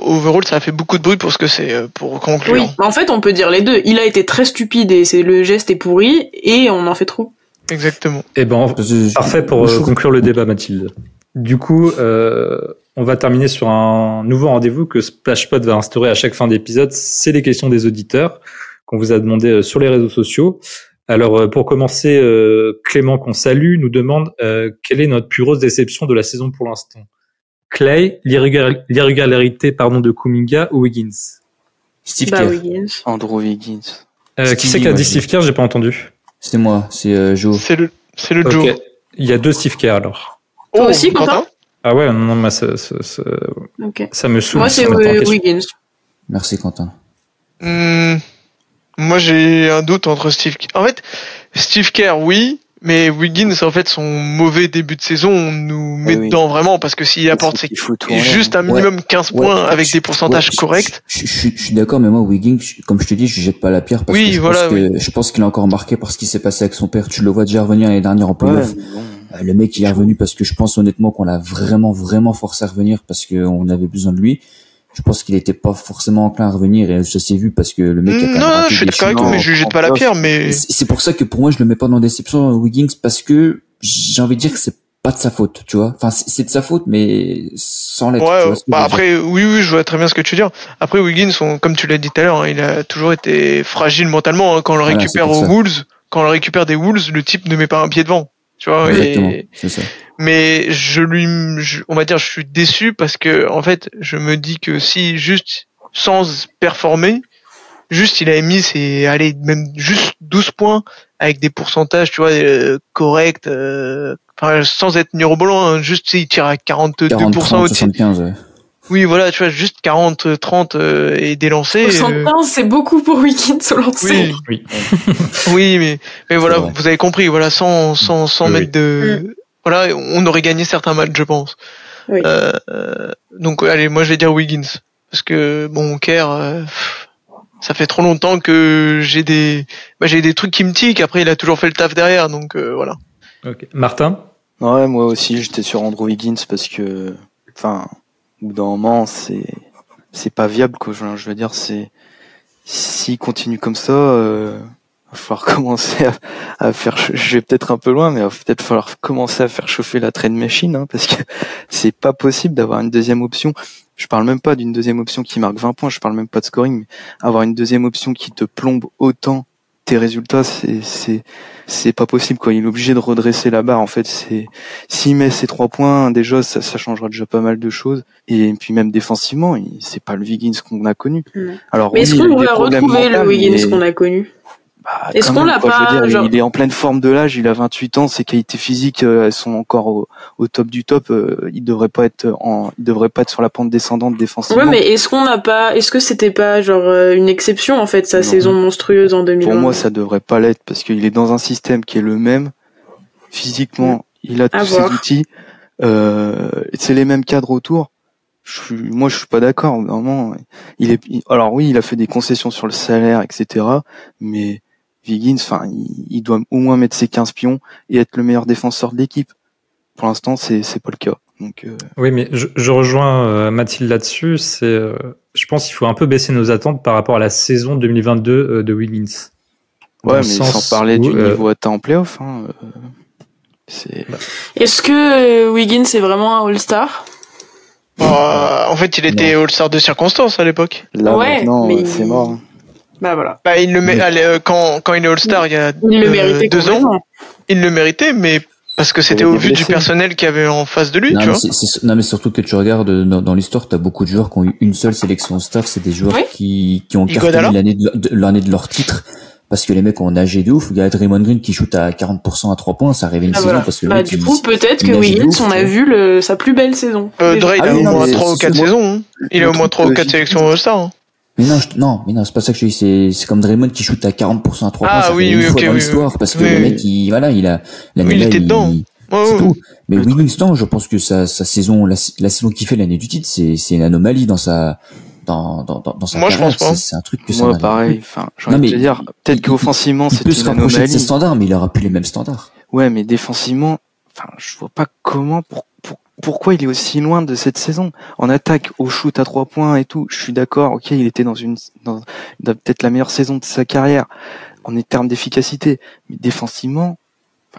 [SPEAKER 3] overall, ça a fait beaucoup de bruit pour ce que c'est, pour conclure.
[SPEAKER 4] Oui, en fait, on peut dire les deux. Il a été très stupide et c'est le geste est pourri et on en fait trop.
[SPEAKER 3] Exactement.
[SPEAKER 2] Et ben,
[SPEAKER 5] Parce que-
[SPEAKER 2] Parfait pour euh, conclure le débat, Mathilde. Du coup, euh, on va terminer sur un nouveau rendez-vous que Splashpot va instaurer à chaque fin d'épisode. C'est les questions des auditeurs qu'on vous a demandé euh, sur les réseaux sociaux. Alors, euh, pour commencer, euh, Clément, qu'on salue, nous demande euh, quelle est notre plus grosse déception de la saison pour l'instant? Clay, l'irrégular- l'irrégularité pardon de Kuminga ou Wiggins?
[SPEAKER 5] Steve
[SPEAKER 4] Bah
[SPEAKER 5] Kerr.
[SPEAKER 4] Wiggins.
[SPEAKER 6] Andrew Wiggins.
[SPEAKER 2] euh, Qui c'est qui a
[SPEAKER 5] moi,
[SPEAKER 2] dit Steve Kerr? J'ai pas entendu.
[SPEAKER 5] C'est moi, c'est euh, Joe.
[SPEAKER 3] C'est le, c'est le. Joe.
[SPEAKER 2] Il y a deux Steve Kerr alors.
[SPEAKER 4] Toi aussi, Quentin
[SPEAKER 2] Ah ouais, non, non, moi, ça, ça, ça,
[SPEAKER 4] Ok.
[SPEAKER 2] ça me saoule.
[SPEAKER 4] Moi, c'est euh. Wiggins.
[SPEAKER 5] Merci Quentin.
[SPEAKER 3] Hmm, moi, j'ai un doute entre Steve. En fait, Steve Kerr, oui, mais Wiggins, en fait, son mauvais début de saison, on nous met
[SPEAKER 6] Eh oui.
[SPEAKER 3] dedans vraiment parce que s'il apporte ses juste un minimum 15
[SPEAKER 5] Ouais,
[SPEAKER 3] points avec
[SPEAKER 5] je-
[SPEAKER 3] des pourcentages
[SPEAKER 5] ouais, je-
[SPEAKER 3] corrects.
[SPEAKER 5] Je, je- je- je suis d'accord, mais moi, Wiggins, comme je te dis, je jette pas la pierre parce
[SPEAKER 3] Oui,
[SPEAKER 5] que je
[SPEAKER 3] voilà,
[SPEAKER 5] pense que je pense qu'il est encore marqué par ce qui s'est passé avec son père. Tu le vois déjà revenir l'année dernière en playoff.
[SPEAKER 6] bon.
[SPEAKER 5] Euh, Le mec, il est revenu parce que je pense honnêtement qu'on l'a vraiment, vraiment forcé à revenir parce qu'on avait besoin de lui. Je pense qu'il était pas forcément enclin à revenir et ça s'est vu parce que le mec a quand
[SPEAKER 3] Non, je suis d'accord avec vous, mais je jette pas la pierre, mais
[SPEAKER 5] C'est pour ça que pour moi, je le mets pas dans déception Wiggins parce que j'ai envie de dire que c'est pas de sa faute, tu vois. Enfin, c'est de sa faute, mais sans l'être.
[SPEAKER 3] Ouais, bah après, oui, oui, je vois très bien ce que tu veux dire. Après, Wiggins, on- comme tu l'as dit tout à l'heure, hein, il a toujours été fragile mentalement. hein. Quand on le récupère aux. Wolves, quand on le récupère des Wolves, le type ne met pas un pied devant. Tu vois,
[SPEAKER 5] Exactement,
[SPEAKER 3] et-
[SPEAKER 5] c'est ça.
[SPEAKER 3] Mais je lui, je- on va dire, je suis déçu parce que, en fait, je me dis que si juste sans performer, juste il avait mis ses allez même juste 12 points avec des pourcentages tu vois euh, corrects euh, enfin sans être mirobolant hein, juste il tire à 42%
[SPEAKER 5] 40, 30,
[SPEAKER 3] au tir
[SPEAKER 5] 75, ouais.
[SPEAKER 3] oui voilà tu vois juste 40 30 euh, et des lancers euh,
[SPEAKER 4] 75, c'est beaucoup pour Wiggins au lancer.
[SPEAKER 3] oui
[SPEAKER 2] Oui.
[SPEAKER 3] oui mais mais voilà vous avez compris voilà sans sans sans
[SPEAKER 2] Oui,
[SPEAKER 3] mettre de voilà on aurait gagné certains matchs je pense
[SPEAKER 4] Oui.
[SPEAKER 3] Euh, euh, donc allez moi je vais dire Wiggins parce que bon Kerr euh, ça fait trop longtemps que j'ai des bah, j'ai des trucs qui me tiquent après il a toujours fait le taf derrière donc euh, voilà
[SPEAKER 2] Ok. Martin?
[SPEAKER 6] Ouais, moi aussi, j'étais sur Andrew Wiggins parce que, enfin, au bout d'un moment, c'est, c'est pas viable, quoi. Je, je veux dire, c'est, s'il continue comme ça, euh, va falloir commencer à, à faire, je vais peut-être un peu loin, mais il va peut-être falloir commencer à faire chauffer la trade machine, hein, parce que c'est pas possible d'avoir une deuxième option. Je parle même pas d'une deuxième option qui marque 20 points, je parle même pas de scoring, mais avoir une deuxième option qui te plombe autant tes résultats, c'est, c'est, c'est pas possible, quoi. Il est obligé de redresser la barre, en fait, c'est, s'il met ses trois points, déjà, ça, ça changera déjà pas mal de choses. Et puis même défensivement, c'est pas le Wiggins qu'on a connu. Alors,
[SPEAKER 4] Mais est-ce qu'on va retrouver le Wiggins qu'on a connu?
[SPEAKER 6] Bah,
[SPEAKER 4] Est-ce qu'on l'a
[SPEAKER 6] quoi, je veux
[SPEAKER 4] pas,
[SPEAKER 6] dire,
[SPEAKER 4] genre-
[SPEAKER 6] Il est en pleine forme de l'âge, il a 28 ans, ses qualités physiques euh, elles sont encore au, au top du top. euh, il devrait pas être en, il devrait pas être sur la pente descendante défensivement.
[SPEAKER 4] Ouais, mais est-ce qu'on n'a pas, est-ce que c'était pas genre euh, une exception en fait sa
[SPEAKER 6] Non.
[SPEAKER 4] saison monstrueuse en 2020
[SPEAKER 6] Pour moi, ça devrait pas l'être parce qu'il est dans un système qui est le même. Physiquement, il a
[SPEAKER 4] À
[SPEAKER 6] tous ses outils. Euh, c'est les mêmes cadres autour. Je suis, moi, je suis pas d'accord. Vraiment, il est. il- alors oui, il a fait des concessions sur le salaire, etc. Mais Wiggins, enfin, il, il doit au moins mettre ses 15 pions et être le meilleur défenseur de l'équipe. Pour l'instant, c'est c'est pas le cas. Donc, euh,
[SPEAKER 2] Oui, mais je, je rejoins euh, Mathilde là-dessus. C'est, euh, je pense qu'il faut un peu baisser nos attentes par rapport à la saison 2022 euh, de Wiggins.
[SPEAKER 6] Ouais, mais sans parler du
[SPEAKER 2] où, euh,
[SPEAKER 6] niveau atteint en playoff. Hein, euh, c'est.
[SPEAKER 4] Est-ce que euh, Wiggins est vraiment un All-Star?
[SPEAKER 3] Bah, en fait il était All-Star de circonstance à l'époque
[SPEAKER 6] Là
[SPEAKER 4] Ouais,
[SPEAKER 6] maintenant,
[SPEAKER 4] mais
[SPEAKER 6] c'est mort.
[SPEAKER 4] Bah voilà.
[SPEAKER 3] bah il le met allez, euh, quand quand il est All-Star il y a
[SPEAKER 4] Il le
[SPEAKER 3] euh,
[SPEAKER 4] méritait
[SPEAKER 3] deux ans il le méritait mais parce que c'était au vu du personnel qu'il y avait en face de lui
[SPEAKER 5] Non
[SPEAKER 3] tu
[SPEAKER 5] mais,
[SPEAKER 3] vois
[SPEAKER 5] non, mais surtout que tu regardes euh, dans, dans l'histoire, t'as beaucoup de joueurs qui ont eu une seule sélection star, c'est des joueurs
[SPEAKER 4] Oui.
[SPEAKER 5] qui, qui ont cartonné l'année de, leur- de- l'année de leur titre. Parce que les mecs ont nagé de ouf. Il y a Draymond Green qui shoot à 40% à 3 points, ça arrivait une
[SPEAKER 4] Ah,
[SPEAKER 5] saison
[SPEAKER 4] voilà.
[SPEAKER 5] parce que le
[SPEAKER 4] Bah,
[SPEAKER 5] mec,
[SPEAKER 4] du
[SPEAKER 5] il-
[SPEAKER 4] coup, peut-être
[SPEAKER 5] il
[SPEAKER 4] que Wiggins, on a vu le, sa plus belle saison.
[SPEAKER 3] euh,
[SPEAKER 4] Déjà.
[SPEAKER 3] Dre il
[SPEAKER 6] Ah
[SPEAKER 3] a au moins
[SPEAKER 6] mais
[SPEAKER 3] 3 ou
[SPEAKER 6] c'est-
[SPEAKER 3] 4
[SPEAKER 6] c'est-
[SPEAKER 3] saisons hein. il a au moins
[SPEAKER 6] truc
[SPEAKER 3] 3 ou
[SPEAKER 6] que
[SPEAKER 3] 4
[SPEAKER 6] je-
[SPEAKER 3] sélections All-Star hein.
[SPEAKER 5] Mais non, je- non, mais non, c'est pas ça que je dis. C'est, c'est comme Draymond qui shoot à 40% à 3
[SPEAKER 3] Ah,
[SPEAKER 5] points. Ça
[SPEAKER 3] oui, oui,
[SPEAKER 5] une fois
[SPEAKER 3] ok,
[SPEAKER 5] dans
[SPEAKER 3] oui,
[SPEAKER 5] l'histoire parce que
[SPEAKER 3] oui,
[SPEAKER 5] le
[SPEAKER 3] oui.
[SPEAKER 5] mec, il, voilà, il a, l'année
[SPEAKER 3] Oui, il était dedans. Ouais,
[SPEAKER 5] c'est
[SPEAKER 3] ouais.
[SPEAKER 5] tout. Mais non, je pense que sa, sa saison, la, la saison qu'il fait l'année du titre, c'est, c'est une anomalie dans sa, dans, dans, dans, dans sa
[SPEAKER 3] Moi, je
[SPEAKER 5] carrière.
[SPEAKER 3] pense pas.
[SPEAKER 5] C'est, c'est un truc que ça
[SPEAKER 6] Moi,
[SPEAKER 5] n'arrive
[SPEAKER 6] pareil. Enfin, j'ai
[SPEAKER 5] Non,
[SPEAKER 6] envie de dire, peut-être
[SPEAKER 5] il-
[SPEAKER 6] qu'offensivement,
[SPEAKER 5] Il
[SPEAKER 6] c'est
[SPEAKER 5] peut
[SPEAKER 6] une
[SPEAKER 5] se rapprocher de ses
[SPEAKER 6] anomalie.
[SPEAKER 5] standards, mais il aura plus les mêmes standards.
[SPEAKER 6] Ouais, mais défensivement, enfin, je vois pas comment, pour, pour- pourquoi il est aussi loin de cette saison. En attaque, au shoot à trois points et tout, je suis d'accord. Ok, il était dans une, dans, peut-être la meilleure saison de sa carrière en termes d'efficacité, mais défensivement,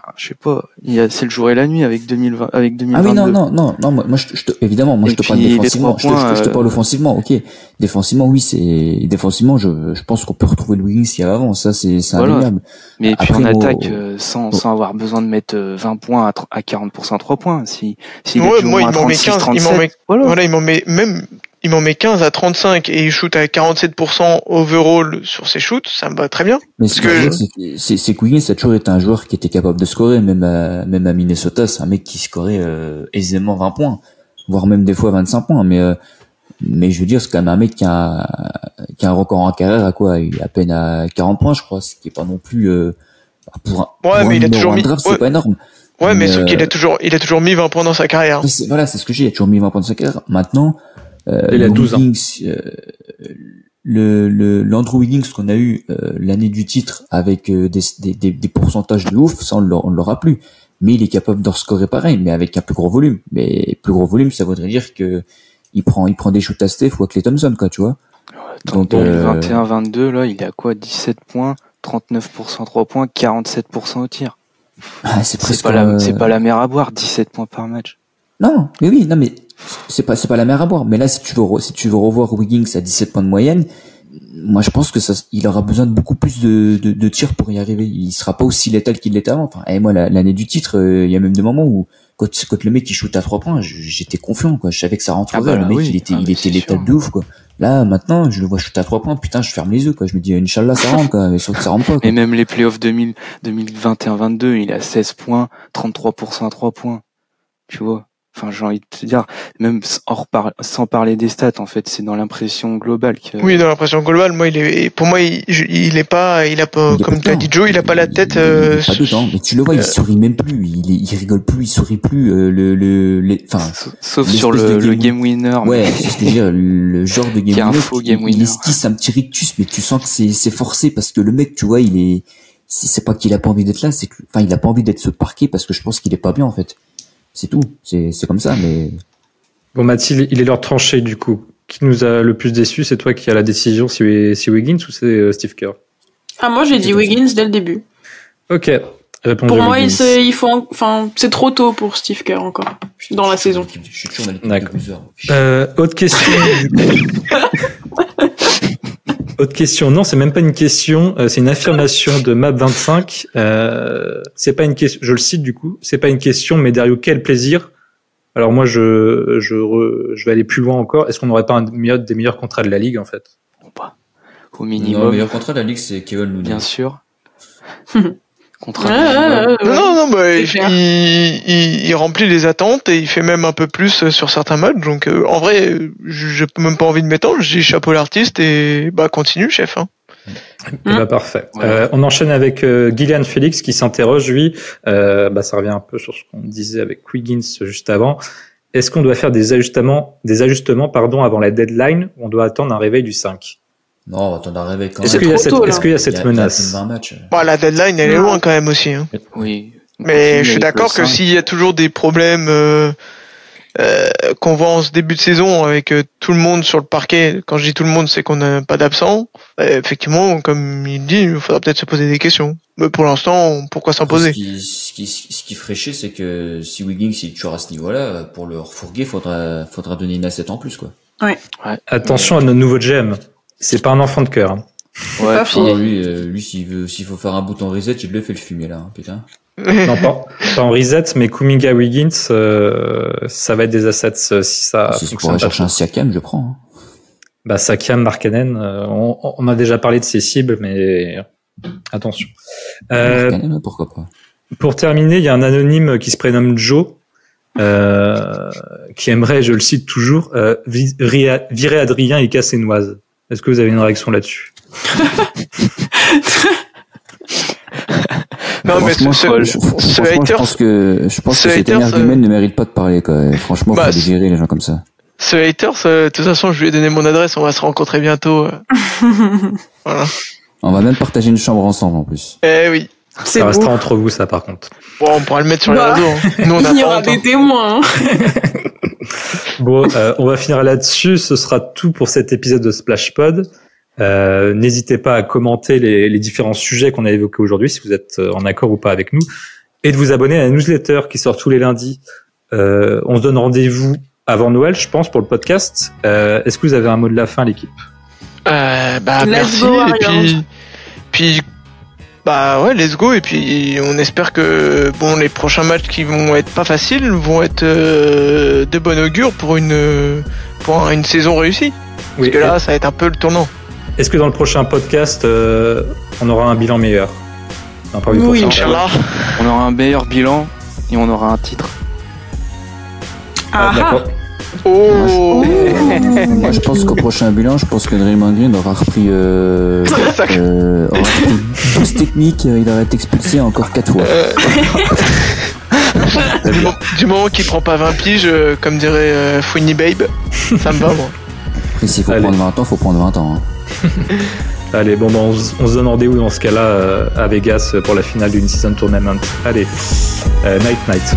[SPEAKER 6] enfin, je sais pas. Il y a, c'est le jour et la nuit avec 2020, avec 2022.
[SPEAKER 5] Ah oui, non, non, non, non, moi, je, je te- évidemment, moi,
[SPEAKER 6] Et
[SPEAKER 5] je te parle défensivement. Je te, je te- je te
[SPEAKER 6] points,
[SPEAKER 5] parle
[SPEAKER 6] euh,
[SPEAKER 5] offensivement, ok. Défensivement, oui, c'est, défensivement, je, je pense qu'on peut retrouver le Wiggins qu'il y avait avant. Ça, c'est, c'est
[SPEAKER 6] Voilà.
[SPEAKER 5] indéniable.
[SPEAKER 6] Mais puis en attaque,
[SPEAKER 5] au-
[SPEAKER 6] euh, sans, sans avoir besoin de mettre euh, 20 points à, tr- à 40% à 3 points. Si, s'il
[SPEAKER 3] Ouais, moi, il m'en met 15, il m'en met-
[SPEAKER 6] voilà.
[SPEAKER 3] Voilà, il m'en met même, il m'en met 15 à 35 et il shoot à 47% overall sur ses shoots, ça me va très bien.
[SPEAKER 5] Mais ce
[SPEAKER 3] que
[SPEAKER 5] que je veux
[SPEAKER 3] je-
[SPEAKER 5] dire, c'est- que Wiggins a toujours été un joueur qui était capable de scorer, même à, même à Minnesota, c'est un mec qui scorait euh, aisément 20 points, voire même des fois 25 points. Mais, euh, mais je veux dire, c'est quand même un mec qui a, qui a un record en carrière à quoi? Il est à peine à 40 points, je crois, ce qui est pas non plus euh, pour un,
[SPEAKER 3] Ouais,
[SPEAKER 5] pour
[SPEAKER 3] mais
[SPEAKER 5] un
[SPEAKER 3] il a toujours mis-
[SPEAKER 5] draft,
[SPEAKER 3] ouais.
[SPEAKER 5] c'est pas énorme.
[SPEAKER 3] Ouais, mais,
[SPEAKER 5] Mais,
[SPEAKER 3] sauf qu'il a toujours, il a toujours mis 20 points dans sa carrière.
[SPEAKER 5] Voilà, c'est ce que j'ai. Il a toujours mis 20 points de sa carrière. Maintenant,
[SPEAKER 2] Il a
[SPEAKER 5] le
[SPEAKER 2] 12 ans.
[SPEAKER 5] Wiggins, euh, le, le, l'Andrew Wiggins qu'on a eu euh, l'année du titre avec euh, des, des, des, des pourcentages de ouf, ça on on l'aura plus. Mais il est capable de rescorer pareil, mais avec un plus gros volume. Mais plus gros volume, ça voudrait dire que il prend, il prend des shoots à Steph ou à Clay Thompson, quoi, tu vois. Donc, euh,
[SPEAKER 6] 21-22, là, il est à quoi? 17 points, 39% 3 points, 47% au tir.
[SPEAKER 5] Ah, c'est
[SPEAKER 6] pas, la,
[SPEAKER 5] euh,
[SPEAKER 6] c'est pas la mer à boire, 17 points par match.
[SPEAKER 5] Non, mais oui, non, mais c'est pas, c'est pas la mer à boire. Mais là, si tu veux, si tu veux revoir Wiggins à 17 points de moyenne, moi, je pense que ça, il aura besoin de beaucoup plus de, de, de tirs pour y arriver. Il sera pas aussi létal qu'il l'était avant. Enfin, et moi, la- l'année du titre, euh, il y a même des moments où, quand, quand le mec il shoot à 3 points, j'étais confiant, quoi. Je savais que ça rentrerait.
[SPEAKER 6] Ah bah,
[SPEAKER 5] le mec,
[SPEAKER 6] oui.
[SPEAKER 5] il était,
[SPEAKER 6] Ah
[SPEAKER 5] il
[SPEAKER 6] bah,
[SPEAKER 5] était létal
[SPEAKER 6] sûr.
[SPEAKER 5] de ouf, quoi. Là, maintenant, je le vois shooter à trois points, putain, je ferme les yeux, quoi. Je me dis, Inch'Allah, ça rentre, quoi. Mais sauf que ça rentre pas, quoi.
[SPEAKER 6] Et même les playoffs 2000, 2021-22, il a 16 points, 33% à 3 points. Tu vois? Enfin, j'ai envie de te dire, même hors par- sans parler des stats, en fait, c'est dans l'impression globale que.
[SPEAKER 3] Oui, dans l'impression globale, moi, il est, pour moi, il, il est pas, il a pas,
[SPEAKER 5] Il
[SPEAKER 3] comme dit Joe, il a pas la
[SPEAKER 5] Il-
[SPEAKER 3] tête.
[SPEAKER 5] il- il
[SPEAKER 3] euh,
[SPEAKER 5] pas dedans. Mais tu le vois, il
[SPEAKER 3] euh,
[SPEAKER 5] sourit même plus. Il, il rigole plus, il sourit plus. euh, le, le, enfin,
[SPEAKER 6] Sauf- sur le, le
[SPEAKER 5] game-
[SPEAKER 6] game winner.
[SPEAKER 5] ouais,
[SPEAKER 6] mais-
[SPEAKER 5] c'est ce que je veux dire. Le genre de game
[SPEAKER 6] Qui est un
[SPEAKER 5] winner,
[SPEAKER 6] faux
[SPEAKER 5] il-
[SPEAKER 6] game
[SPEAKER 5] il
[SPEAKER 6] winner.
[SPEAKER 5] esquisse un petit rictus, mais tu sens que c'est, c'est forcé parce que le mec, tu vois, il est, c'est c'est pas qu'il a pas envie d'être là, c'est que, enfin, il a pas envie d'être ce parquet parce que je pense qu'il est pas bien, en fait. C'est tout. C'est, c'est comme ça, mais
[SPEAKER 2] Bon, Mathilde, il est l'heure de trancher du coup. Qui nous a le plus déçu C'est toi qui as la décision si, si Wiggins ou c'est euh, Steve Kerr?
[SPEAKER 4] Ah, moi, j'ai dit Wiggins dès le début.
[SPEAKER 2] Ok. Répondu
[SPEAKER 4] Pour moi, il, faut, en- enfin, c'est trop tôt pour Steve Kerr encore. Dans la
[SPEAKER 5] Je suis
[SPEAKER 4] saison.
[SPEAKER 5] Je suis toujours dans l'équipe
[SPEAKER 2] D'accord.
[SPEAKER 5] de loser.
[SPEAKER 2] Euh, autre question. autre question. Non, c'est même pas une question. euh, c'est une affirmation de Map25. Euh, c'est pas une question. Je le cite du coup. C'est pas une question, mais derrière quel plaisir? Alors moi, je je, re- je vais aller plus loin encore. Est-ce qu'on n'aurait pas un meilleur- des meilleurs contrats de la ligue en fait?
[SPEAKER 6] Bon, bah, Au
[SPEAKER 5] Non,
[SPEAKER 6] minimum,
[SPEAKER 5] le meilleur contrat de la ligue, c'est Kevin Looney.
[SPEAKER 6] bien sûr.
[SPEAKER 4] Ouais, ouais.
[SPEAKER 3] Non, non, bah, il, il, il- remplit les attentes et il fait même un peu plus euh, sur certains matchs. Donc, euh, en vrai, j'ai même pas envie de m'étendre. Je dis chapeau l'artiste et bah continue, chef. Hein.
[SPEAKER 2] Ben, parfait.
[SPEAKER 6] Voilà.
[SPEAKER 2] Euh, on enchaîne avec euh, Gillian Félix qui s'interroge, lui, euh, bah, ça revient un peu sur ce qu'on disait avec Wiggins juste avant. Est-ce qu'on doit faire des ajustements, des ajustements pardon, avant la deadline ou on doit attendre un réveil du 5
[SPEAKER 5] Non, on va attendre un réveil quand
[SPEAKER 2] Est-ce
[SPEAKER 5] même.
[SPEAKER 2] qu'il y, a
[SPEAKER 4] trop
[SPEAKER 2] cette-
[SPEAKER 4] tôt, là.
[SPEAKER 2] est-ce qu'il y a cette
[SPEAKER 5] a- il y a
[SPEAKER 2] menace
[SPEAKER 5] 20 matchs.
[SPEAKER 3] Bah, la deadline, elle est loin quand même aussi. Hein.
[SPEAKER 6] Oui. On
[SPEAKER 3] Mais je suis d'accord que s'il y a toujours des problèmes euh, euh, qu'on voit en ce début de saison avec euh, tout le monde sur le parquet, quand je dis tout le monde, c'est qu'on n'a pas d'absent, euh, effectivement, comme il dit, il faudra peut-être se poser des questions. Mais pour l'instant, pourquoi s'en
[SPEAKER 5] Ce
[SPEAKER 3] poser
[SPEAKER 5] qui, ce qui, ce qui ferait chier, c'est que si Wiggins il est toujours à ce niveau-là, pour le refourguer, faudra, faudra donner une asset en plus, quoi.
[SPEAKER 2] Attention à notre nouveau GM. C'est pas un enfant de cœur. hein.
[SPEAKER 6] Ouais,
[SPEAKER 4] pas
[SPEAKER 5] lui, euh, lui, s'il veut, s'il faut faire un bouton reset, il le fait le fumier, là, hein, putain.
[SPEAKER 2] Non, pas, pas en reset, mais Kuminga Wiggins, euh, ça va être des assets euh, si ça
[SPEAKER 5] si c'est pour aller chercher un. Siakam, je prends. hein.
[SPEAKER 2] Bah, Sakiam, Markkanen, euh, on, on a déjà parlé de ses cibles, mais attention. Euh,
[SPEAKER 5] Markkanen, pourquoi pas.
[SPEAKER 2] Pour terminer, il y a un anonyme qui se prénomme Joe, euh, qui aimerait, je le cite toujours, euh, vi- virer Adrien et Cassenoise. Est-ce que vous avez une réaction là-dessus?
[SPEAKER 3] Non, mais
[SPEAKER 5] franchement,
[SPEAKER 3] ce-
[SPEAKER 5] je-
[SPEAKER 3] ce-
[SPEAKER 5] franchement, je pense que, je pense
[SPEAKER 3] ce
[SPEAKER 5] que cet
[SPEAKER 3] hater,
[SPEAKER 5] énergumène ne mérite pas de parler, quoi. Franchement,
[SPEAKER 3] Bah,
[SPEAKER 5] faut les virer, les gens comme ça.
[SPEAKER 3] ce hater, ce- de toute façon, je lui ai donné mon adresse, on va se rencontrer bientôt. euh. voilà.
[SPEAKER 5] On va même partager une chambre ensemble, en plus.
[SPEAKER 3] Eh oui.
[SPEAKER 4] C'est
[SPEAKER 2] Ça
[SPEAKER 4] beau.
[SPEAKER 2] restera entre vous, ça, par contre.
[SPEAKER 3] Bon, on pourra le mettre sur les
[SPEAKER 4] Bah.
[SPEAKER 3] réseaux. hein. Nous, on
[SPEAKER 4] Il y aura des témoins. hein.
[SPEAKER 2] Bon, euh, on va finir là-dessus. Ce sera tout pour cet épisode de Splash Pod. Euh, N'hésitez pas à commenter les, les différents sujets qu'on a évoqués aujourd'hui, si vous êtes euh, en accord ou pas avec nous, et de vous abonner à la newsletter qui sort tous les lundis. Euh, on se donne rendez-vous avant Noël, je pense, pour le podcast. Euh, Est-ce que vous avez un mot de la fin, l'équipe?
[SPEAKER 3] Euh, bah, merci.
[SPEAKER 4] go,
[SPEAKER 3] et
[SPEAKER 4] Ariane.
[SPEAKER 3] puis, puis, bah ouais, let's go. Et puis, on espère que bon, les prochains matchs qui vont être pas faciles vont être euh, de bon augure pour une pour un- une saison réussie. Parce que là, ça va être un peu le tournant.
[SPEAKER 2] Est-ce que dans le prochain podcast, euh, on aura un bilan meilleur? Non, pas
[SPEAKER 4] Oui.
[SPEAKER 3] Inch'Allah.
[SPEAKER 6] On aura un meilleur bilan et on aura un titre.
[SPEAKER 2] Ah,
[SPEAKER 4] Ah,
[SPEAKER 2] d'accord.
[SPEAKER 3] Oh.
[SPEAKER 5] Moi, je pense qu'au prochain bilan, je pense que Draymond Green aura repris, euh, euh, aura repris 12 techniques, euh, il aurait été expulsé encore 4 fois.
[SPEAKER 3] Euh, du, mo- du moment qu'il prend pas 20 piges, euh, comme dirait euh, Fouini Babe, ça me va moi.
[SPEAKER 5] Après, s'il faut
[SPEAKER 2] Allez.
[SPEAKER 5] prendre 20 ans, faut prendre 20 ans. hein.
[SPEAKER 2] Allez, bon, bah, on, se- on se donne rendez-vous dans ce cas-là euh, à Vegas pour la finale d'une season tournament. Allez, euh, night night.